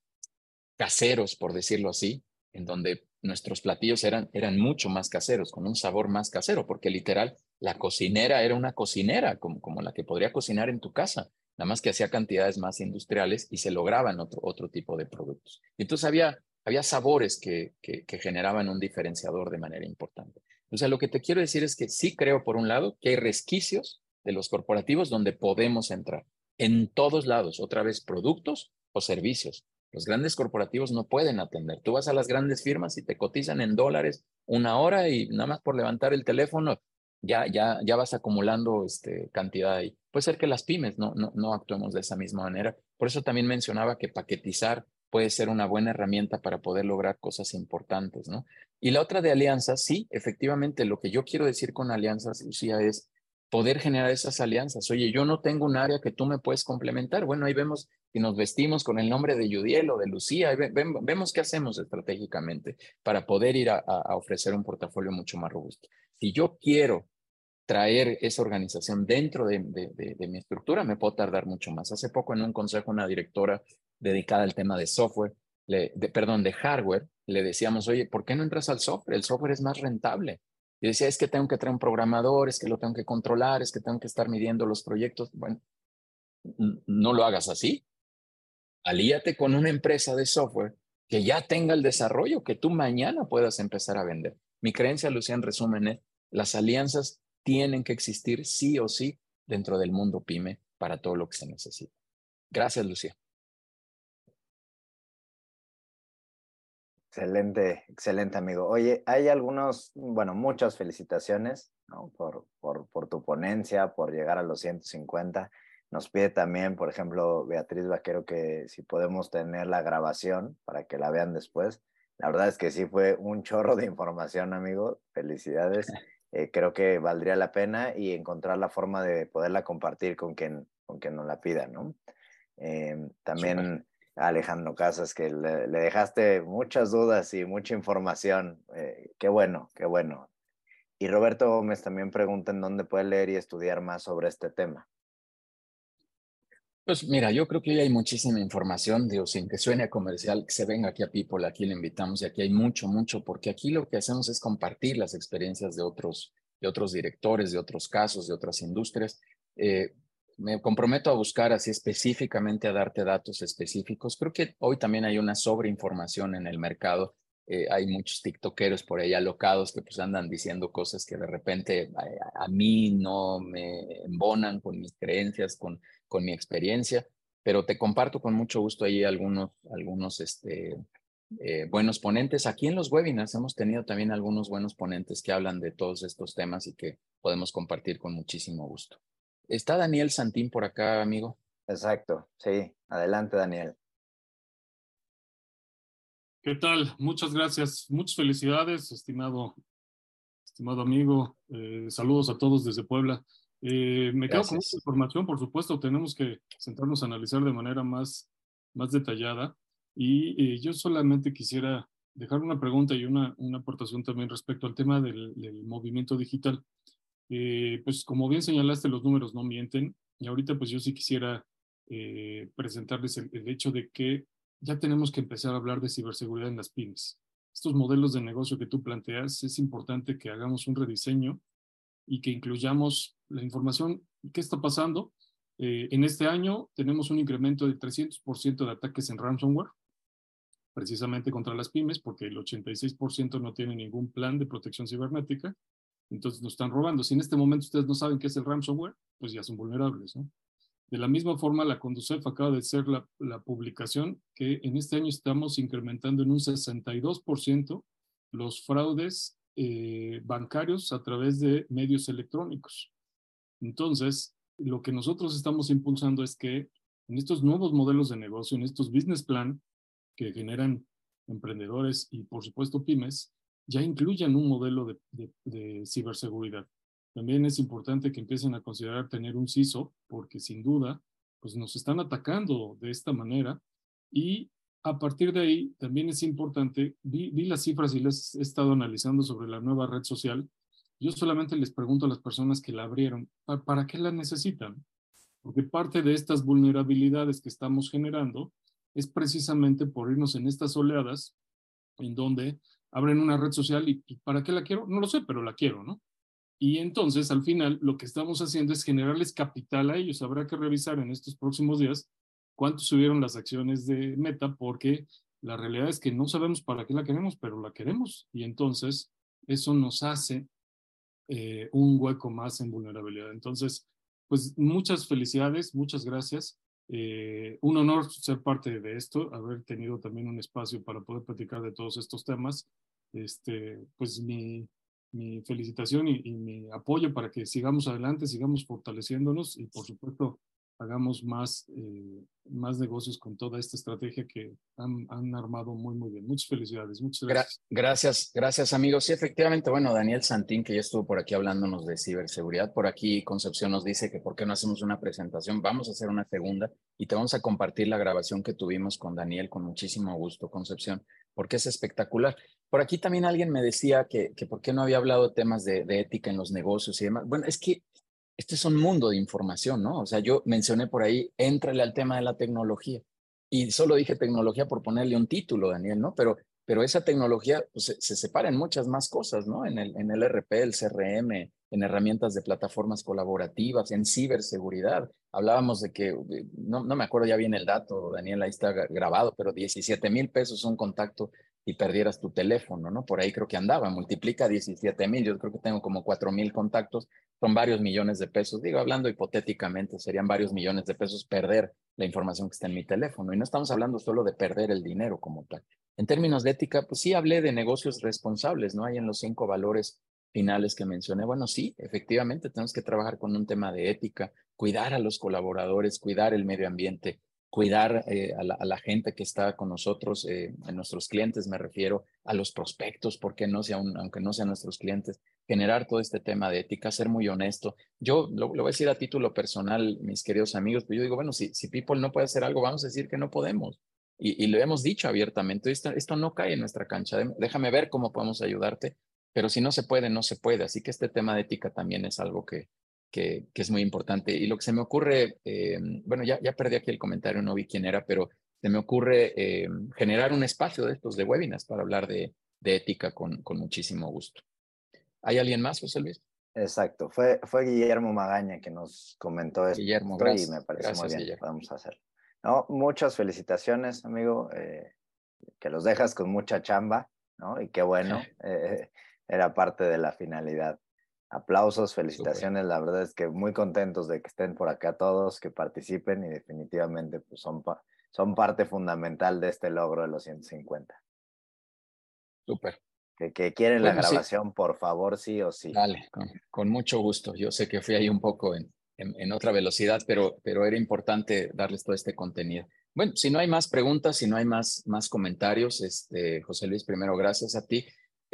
caseros, por decirlo así, en donde nuestros platillos eran, eran mucho más caseros, con un sabor más casero, porque literal la cocinera era una cocinera como, como la que podría cocinar en tu casa, nada más que hacía cantidades más industriales y se lograban otro, otro tipo de productos. Entonces había, había sabores que, que, que generaban un diferenciador de manera importante. O sea, lo que te quiero decir es que sí creo, por un lado, que hay resquicios de los corporativos donde podemos entrar. En todos lados, otra vez, productos o servicios. Los grandes corporativos no pueden atender. Tú vas a las grandes firmas y te cotizan en dólares una hora y nada más por levantar el teléfono ya, ya, ya vas acumulando este, cantidad ahí. Puede ser que las pymes no, no, no actuemos de esa misma manera. Por eso también mencionaba que paquetizar puede ser una buena herramienta para poder lograr cosas importantes, ¿no? Y la otra de alianzas, sí, efectivamente, lo que yo quiero decir con alianzas, Lucía, es poder generar esas alianzas. Oye, yo no tengo un área que tú me puedes complementar. Bueno, ahí vemos y nos vestimos con el nombre de Yudiel o de Lucía, vemos qué hacemos estratégicamente para poder ir a, ofrecer un portafolio mucho más robusto. Si yo quiero traer esa organización dentro de, mi estructura, me puedo tardar mucho más. Hace poco en un consejo, una directora dedicada al tema de software, de, perdón, de hardware, le decíamos, oye, ¿por qué no entras al software? El software es más rentable. Decía, es que tengo que traer un programador, es que lo tengo que controlar, es que tengo que estar midiendo los proyectos. Bueno, no lo hagas así. Alíate con una empresa de software que ya tenga el desarrollo que tú mañana puedas empezar a vender. Mi creencia, Lucía, en resumen, es las alianzas tienen que existir sí o sí dentro del mundo pyme para todo lo que se necesita. Gracias, Lucía. Excelente, excelente amigo. Oye, hay algunos, bueno, muchas felicitaciones por, por, por, tu ponencia, por llegar a los 150. Nos pide también, por ejemplo, Beatriz Vaquero, que si podemos tener la grabación para que la vean después. La verdad es que sí fue un chorro de información, amigo. Felicidades. [LAUGHS] Eh, creo que valdría la pena y encontrar la forma de poderla compartir con quien, con quien nos la pida, ¿no? Em, también Alejandro Casas, que le, dejaste muchas dudas y mucha información. Eh, qué bueno, qué bueno. Y Roberto Gómez también pregunta en dónde puede leer y estudiar más sobre este tema. Pues mira, yo creo que ya hay muchísima información, digo, sin que suene a comercial, que se venga aquí a People, aquí le invitamos y aquí hay mucho, mucho, porque aquí lo que hacemos es compartir las experiencias de otros, de otros directores, de otros casos, de otras industrias. Eh, me comprometo a buscar así específicamente a darte datos específicos. Creo que hoy también hay una sobreinformación en el mercado. Eh, hay muchos tiktokeros por ahí alocados que pues andan diciendo cosas que de repente a, a mí no me embonan con mis creencias, con con mi experiencia, pero te comparto con mucho gusto ahí algunos, algunos este, eh, buenos ponentes. Aquí en los webinars hemos tenido también algunos buenos ponentes que hablan de todos estos temas y que podemos compartir con muchísimo gusto. ¿Está Daniel Santín por acá, amigo? Exacto, sí. Adelante, Daniel. ¿Qué tal? Muchas gracias. Muchas felicidades, estimado, estimado amigo. Eh, saludos a todos desde Puebla. Eh, me quedo con esta información, por supuesto, tenemos que sentarnos a analizar de manera más, más detallada. Y eh, yo solamente quisiera dejar una pregunta y una, una aportación también respecto al tema del, movimiento digital. Eh, pues como bien señalaste, los números no mienten. Y ahorita pues yo sí quisiera presentarles el, hecho de que ya tenemos que empezar a hablar de ciberseguridad en las pymes. Estos modelos de negocio que tú planteas, es importante que hagamos un rediseño y que incluyamos la información qué está pasando. Eh, en este año tenemos un incremento de 300% de ataques en ransomware, precisamente contra las pymes, porque el 86% no tiene ningún plan de protección cibernética, entonces nos están robando. Si en este momento ustedes no saben qué es el ransomware, pues ya son vulnerables. ¿no? De la misma forma, la Conducef acaba de ser la, la publicación que en este año estamos incrementando en un 62% los fraudes eh, bancarios a través de medios electrónicos. Entonces, lo que nosotros estamos impulsando es que en estos nuevos modelos de negocio, en estos business plan que generan emprendedores y por supuesto pymes, ya incluyan un modelo de, ciberseguridad. También es importante que empiecen a considerar tener un CISO, porque sin duda, pues nos están atacando de esta manera y a partir de ahí, también es importante, vi, las cifras y las he estado analizando sobre la nueva red social. Yo solamente les pregunto a las personas que la abrieron, ¿para, qué la necesitan? Porque parte de estas vulnerabilidades que estamos generando es precisamente por irnos en estas oleadas en donde abren una red social y ¿para qué la quiero? No lo sé, pero la quiero, ¿no? Y entonces, al final, lo que estamos haciendo es generarles capital a ellos. Habrá que revisar en estos próximos días cuánto subieron las acciones de Meta, porque la realidad es que no sabemos para qué la queremos, pero la queremos. Y entonces eso nos hace eh, un hueco más en vulnerabilidad. Entonces, pues muchas felicidades, muchas gracias. Eh, un honor ser parte de esto, haber tenido también un espacio para poder platicar de todos estos temas. Este, pues mi, mi felicitación y, y mi apoyo para que sigamos adelante, sigamos fortaleciéndonos y por supuesto hagamos más, eh, más negocios con toda esta estrategia que han, han, armado muy, muy bien. Muchas felicidades. Muchas gracias. gracias, gracias amigos. Sí, efectivamente, bueno, Daniel Santín, que ya estuvo por aquí hablándonos de ciberseguridad, por aquí Concepción nos dice que por qué no hacemos una presentación, vamos a hacer una segunda y te vamos a compartir la grabación que tuvimos con Daniel con muchísimo gusto, Concepción, porque es espectacular. Por aquí también alguien me decía que, que por qué no había hablado de temas de, de ética en los negocios y demás. Bueno, es que este es un mundo de información, ¿no? O sea, yo mencioné por ahí, éntrale al tema de la tecnología. Y solo dije tecnología por ponerle un título, Daniel, ¿no? Pero, pero esa tecnología pues, se, separa en muchas más cosas, ¿no? En el, en el RP, el CRM, en herramientas de plataformas colaborativas, en ciberseguridad. Hablábamos de que, no, no me acuerdo ya bien el dato, Daniel, ahí está grabado, pero 17 mil pesos un contacto y perdieras tu teléfono, ¿no? Por ahí creo que andaba, multiplica 17 mil, yo creo que tengo como 4 mil contactos, son varios millones de pesos, digo, hablando hipotéticamente, serían varios millones de pesos perder la información que está en mi teléfono, y no estamos hablando solo de perder el dinero como tal. En términos de ética, pues sí hablé de negocios responsables, ¿no? Hay en los cinco valores finales que mencioné, bueno, sí, efectivamente tenemos que trabajar con un tema de ética, cuidar a los colaboradores, cuidar el medio ambiente, cuidar eh, a, la, gente que está con nosotros, eh, a nuestros clientes me refiero, a los prospectos, porque no sea aunque no sean nuestros clientes, generar todo este tema de ética, ser muy honesto. Yo lo, voy a decir a título personal, mis queridos amigos, pues yo digo, bueno, si, si People no puede hacer algo, vamos a decir que no podemos. Y, lo hemos dicho abiertamente, esto, esto no cae en nuestra cancha, déjame ver cómo podemos ayudarte, pero si no se puede, no se puede. Así que este tema de ética también es algo que, que, es muy importante. Y lo que se me ocurre, eh, bueno, ya, ya perdí aquí el comentario, no vi quién era, pero se me ocurre eh, generar un espacio de estos de webinars para hablar de, de ética con, con, muchísimo gusto. ¿Hay alguien más, José Luis? Exacto, fue, fue Guillermo Magaña que nos comentó esto Guillermo, gracias, y me parece muy bien, podemos hacerlo. No, muchas felicitaciones, amigo, eh, que los dejas con mucha chamba, ¿no? Y qué bueno, [LAUGHS] era parte de la finalidad. Aplausos, felicitaciones, la verdad es que muy contentos de que estén por acá todos, que participen y definitivamente pues, son, son parte fundamental de este logro de los 150. Súper. Que, que, quieren la grabación, por favor, sí o sí. Dale, con, mucho gusto. Yo sé que fui ahí un poco en, en, otra velocidad, pero, pero era importante darles todo este contenido. Bueno, si no hay más preguntas, si no hay más, más comentarios, este, José Luis, primero gracias a ti.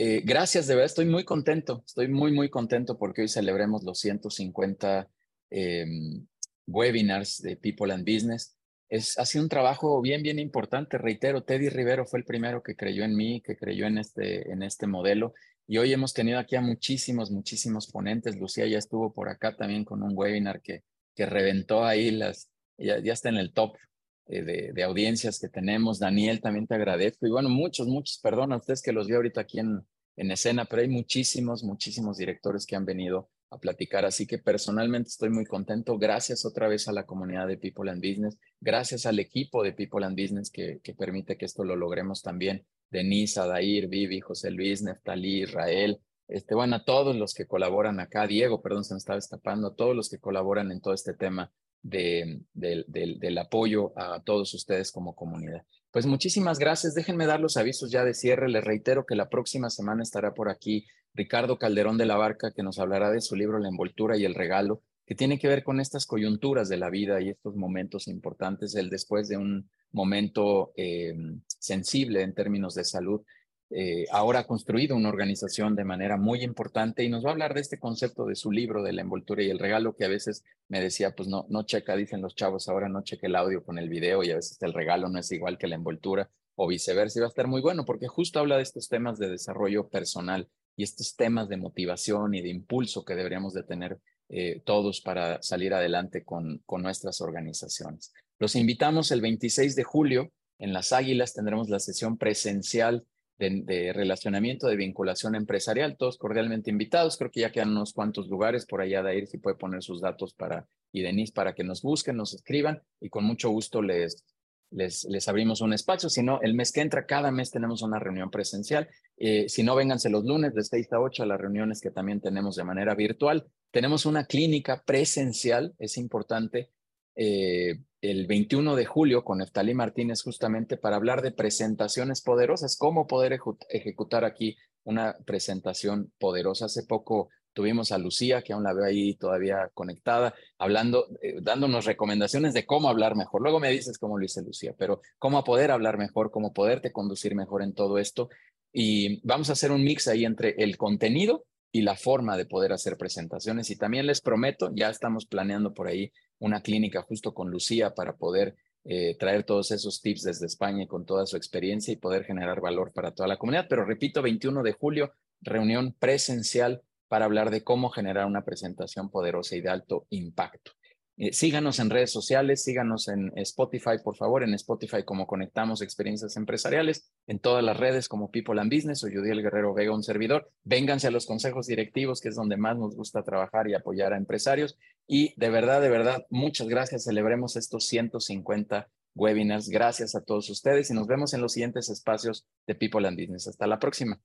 Eh, gracias, de verdad, estoy muy contento, estoy muy, muy contento porque hoy celebremos los 150 em, webinars de People and Business. Es, ha sido un trabajo bien, bien importante. Reitero, Teddy Rivero fue el primero que creyó en mí, que creyó en este, en este modelo. Y hoy hemos tenido aquí a muchísimos, muchísimos ponentes. Lucía ya estuvo por acá también con un webinar que, que reventó ahí las, ya, ya está en el top eh, de, audiencias que tenemos. Daniel, también te agradezco. Y bueno, muchos, muchos, perdón a ustedes que los vi ahorita aquí en, en escena, pero hay muchísimos, muchísimos directores que han venido a platicar. Así que personalmente estoy muy contento. Gracias otra vez a la comunidad de People and Business. Gracias al equipo de People and Business que, que permite que esto lo logremos también. Denise, Adair, Vivi, José Luis, Neftalí, Israel. Este, bueno, a todos los que colaboran acá, Diego, perdón, se me estaba escapando, a todos los que colaboran en todo este tema de, del apoyo a todos ustedes como comunidad. Pues muchísimas gracias. Déjenme dar los avisos ya de cierre. Les reitero que la próxima semana estará por aquí Ricardo Calderón de la Barca, que nos hablará de su libro La envoltura y el regalo, que tiene que ver con estas coyunturas de la vida y estos momentos importantes, el después de un momento eh, sensible en términos de salud eh, ahora ha construido una organización de manera muy importante y nos va a hablar de este concepto de su libro de la envoltura y el regalo que a veces me decía, pues no, no checa, dicen los chavos, ahora no cheque el audio con el video y a veces el regalo no es igual que la envoltura o viceversa y va a estar muy bueno porque justo habla de estos temas de desarrollo personal y estos temas de motivación y de impulso que deberíamos de tener eh, todos para salir adelante con, con nuestras organizaciones. Los invitamos el 26 de julio en Las Águilas, tendremos la sesión presencial de, relacionamiento, de vinculación empresarial, todos cordialmente invitados. Creo que ya quedan unos cuantos lugares por allá de ir si puede poner sus datos para y Denise para que nos busquen, nos escriban y con mucho gusto les, les, les abrimos un espacio. Si no, el mes que entra, cada mes tenemos una reunión presencial. Eh, si no, vénganse los lunes de 6 a 8 a las reuniones que también tenemos de manera virtual. Tenemos una clínica presencial, es importante, eh, el 21 de julio con Neftalí Martínez justamente para hablar de presentaciones poderosas, cómo poder ejecutar aquí una presentación poderosa. Hace poco Tuvimos a Lucía, que aún la veo ahí todavía conectada, hablando, eh, dándonos recomendaciones de cómo hablar mejor. Luego me dices cómo lo dice Lucía, pero cómo poder hablar mejor, cómo poderte conducir mejor en todo esto. Y vamos a hacer un mix ahí entre el contenido y la forma de poder hacer presentaciones. Y también les prometo, ya estamos planeando por ahí una clínica justo con Lucía para poder eh, traer todos esos tips desde España con toda su experiencia y poder generar valor para toda la comunidad. Pero repito, 21 de julio, reunión presencial para hablar de cómo generar una presentación poderosa y de alto impacto. Eh, síganos en redes sociales, síganos en Spotify, por favor, en Spotify como Conectamos Experiencias Empresariales, en todas las redes como People and Business o Judiel Guerrero Vega, un servidor. Vénganse a los consejos directivos, que es donde más nos gusta trabajar y apoyar a empresarios. Y de verdad, de verdad, muchas gracias. Celebremos estos 150 webinars. Gracias a todos ustedes y nos vemos en los siguientes espacios de People and Business. Hasta la próxima.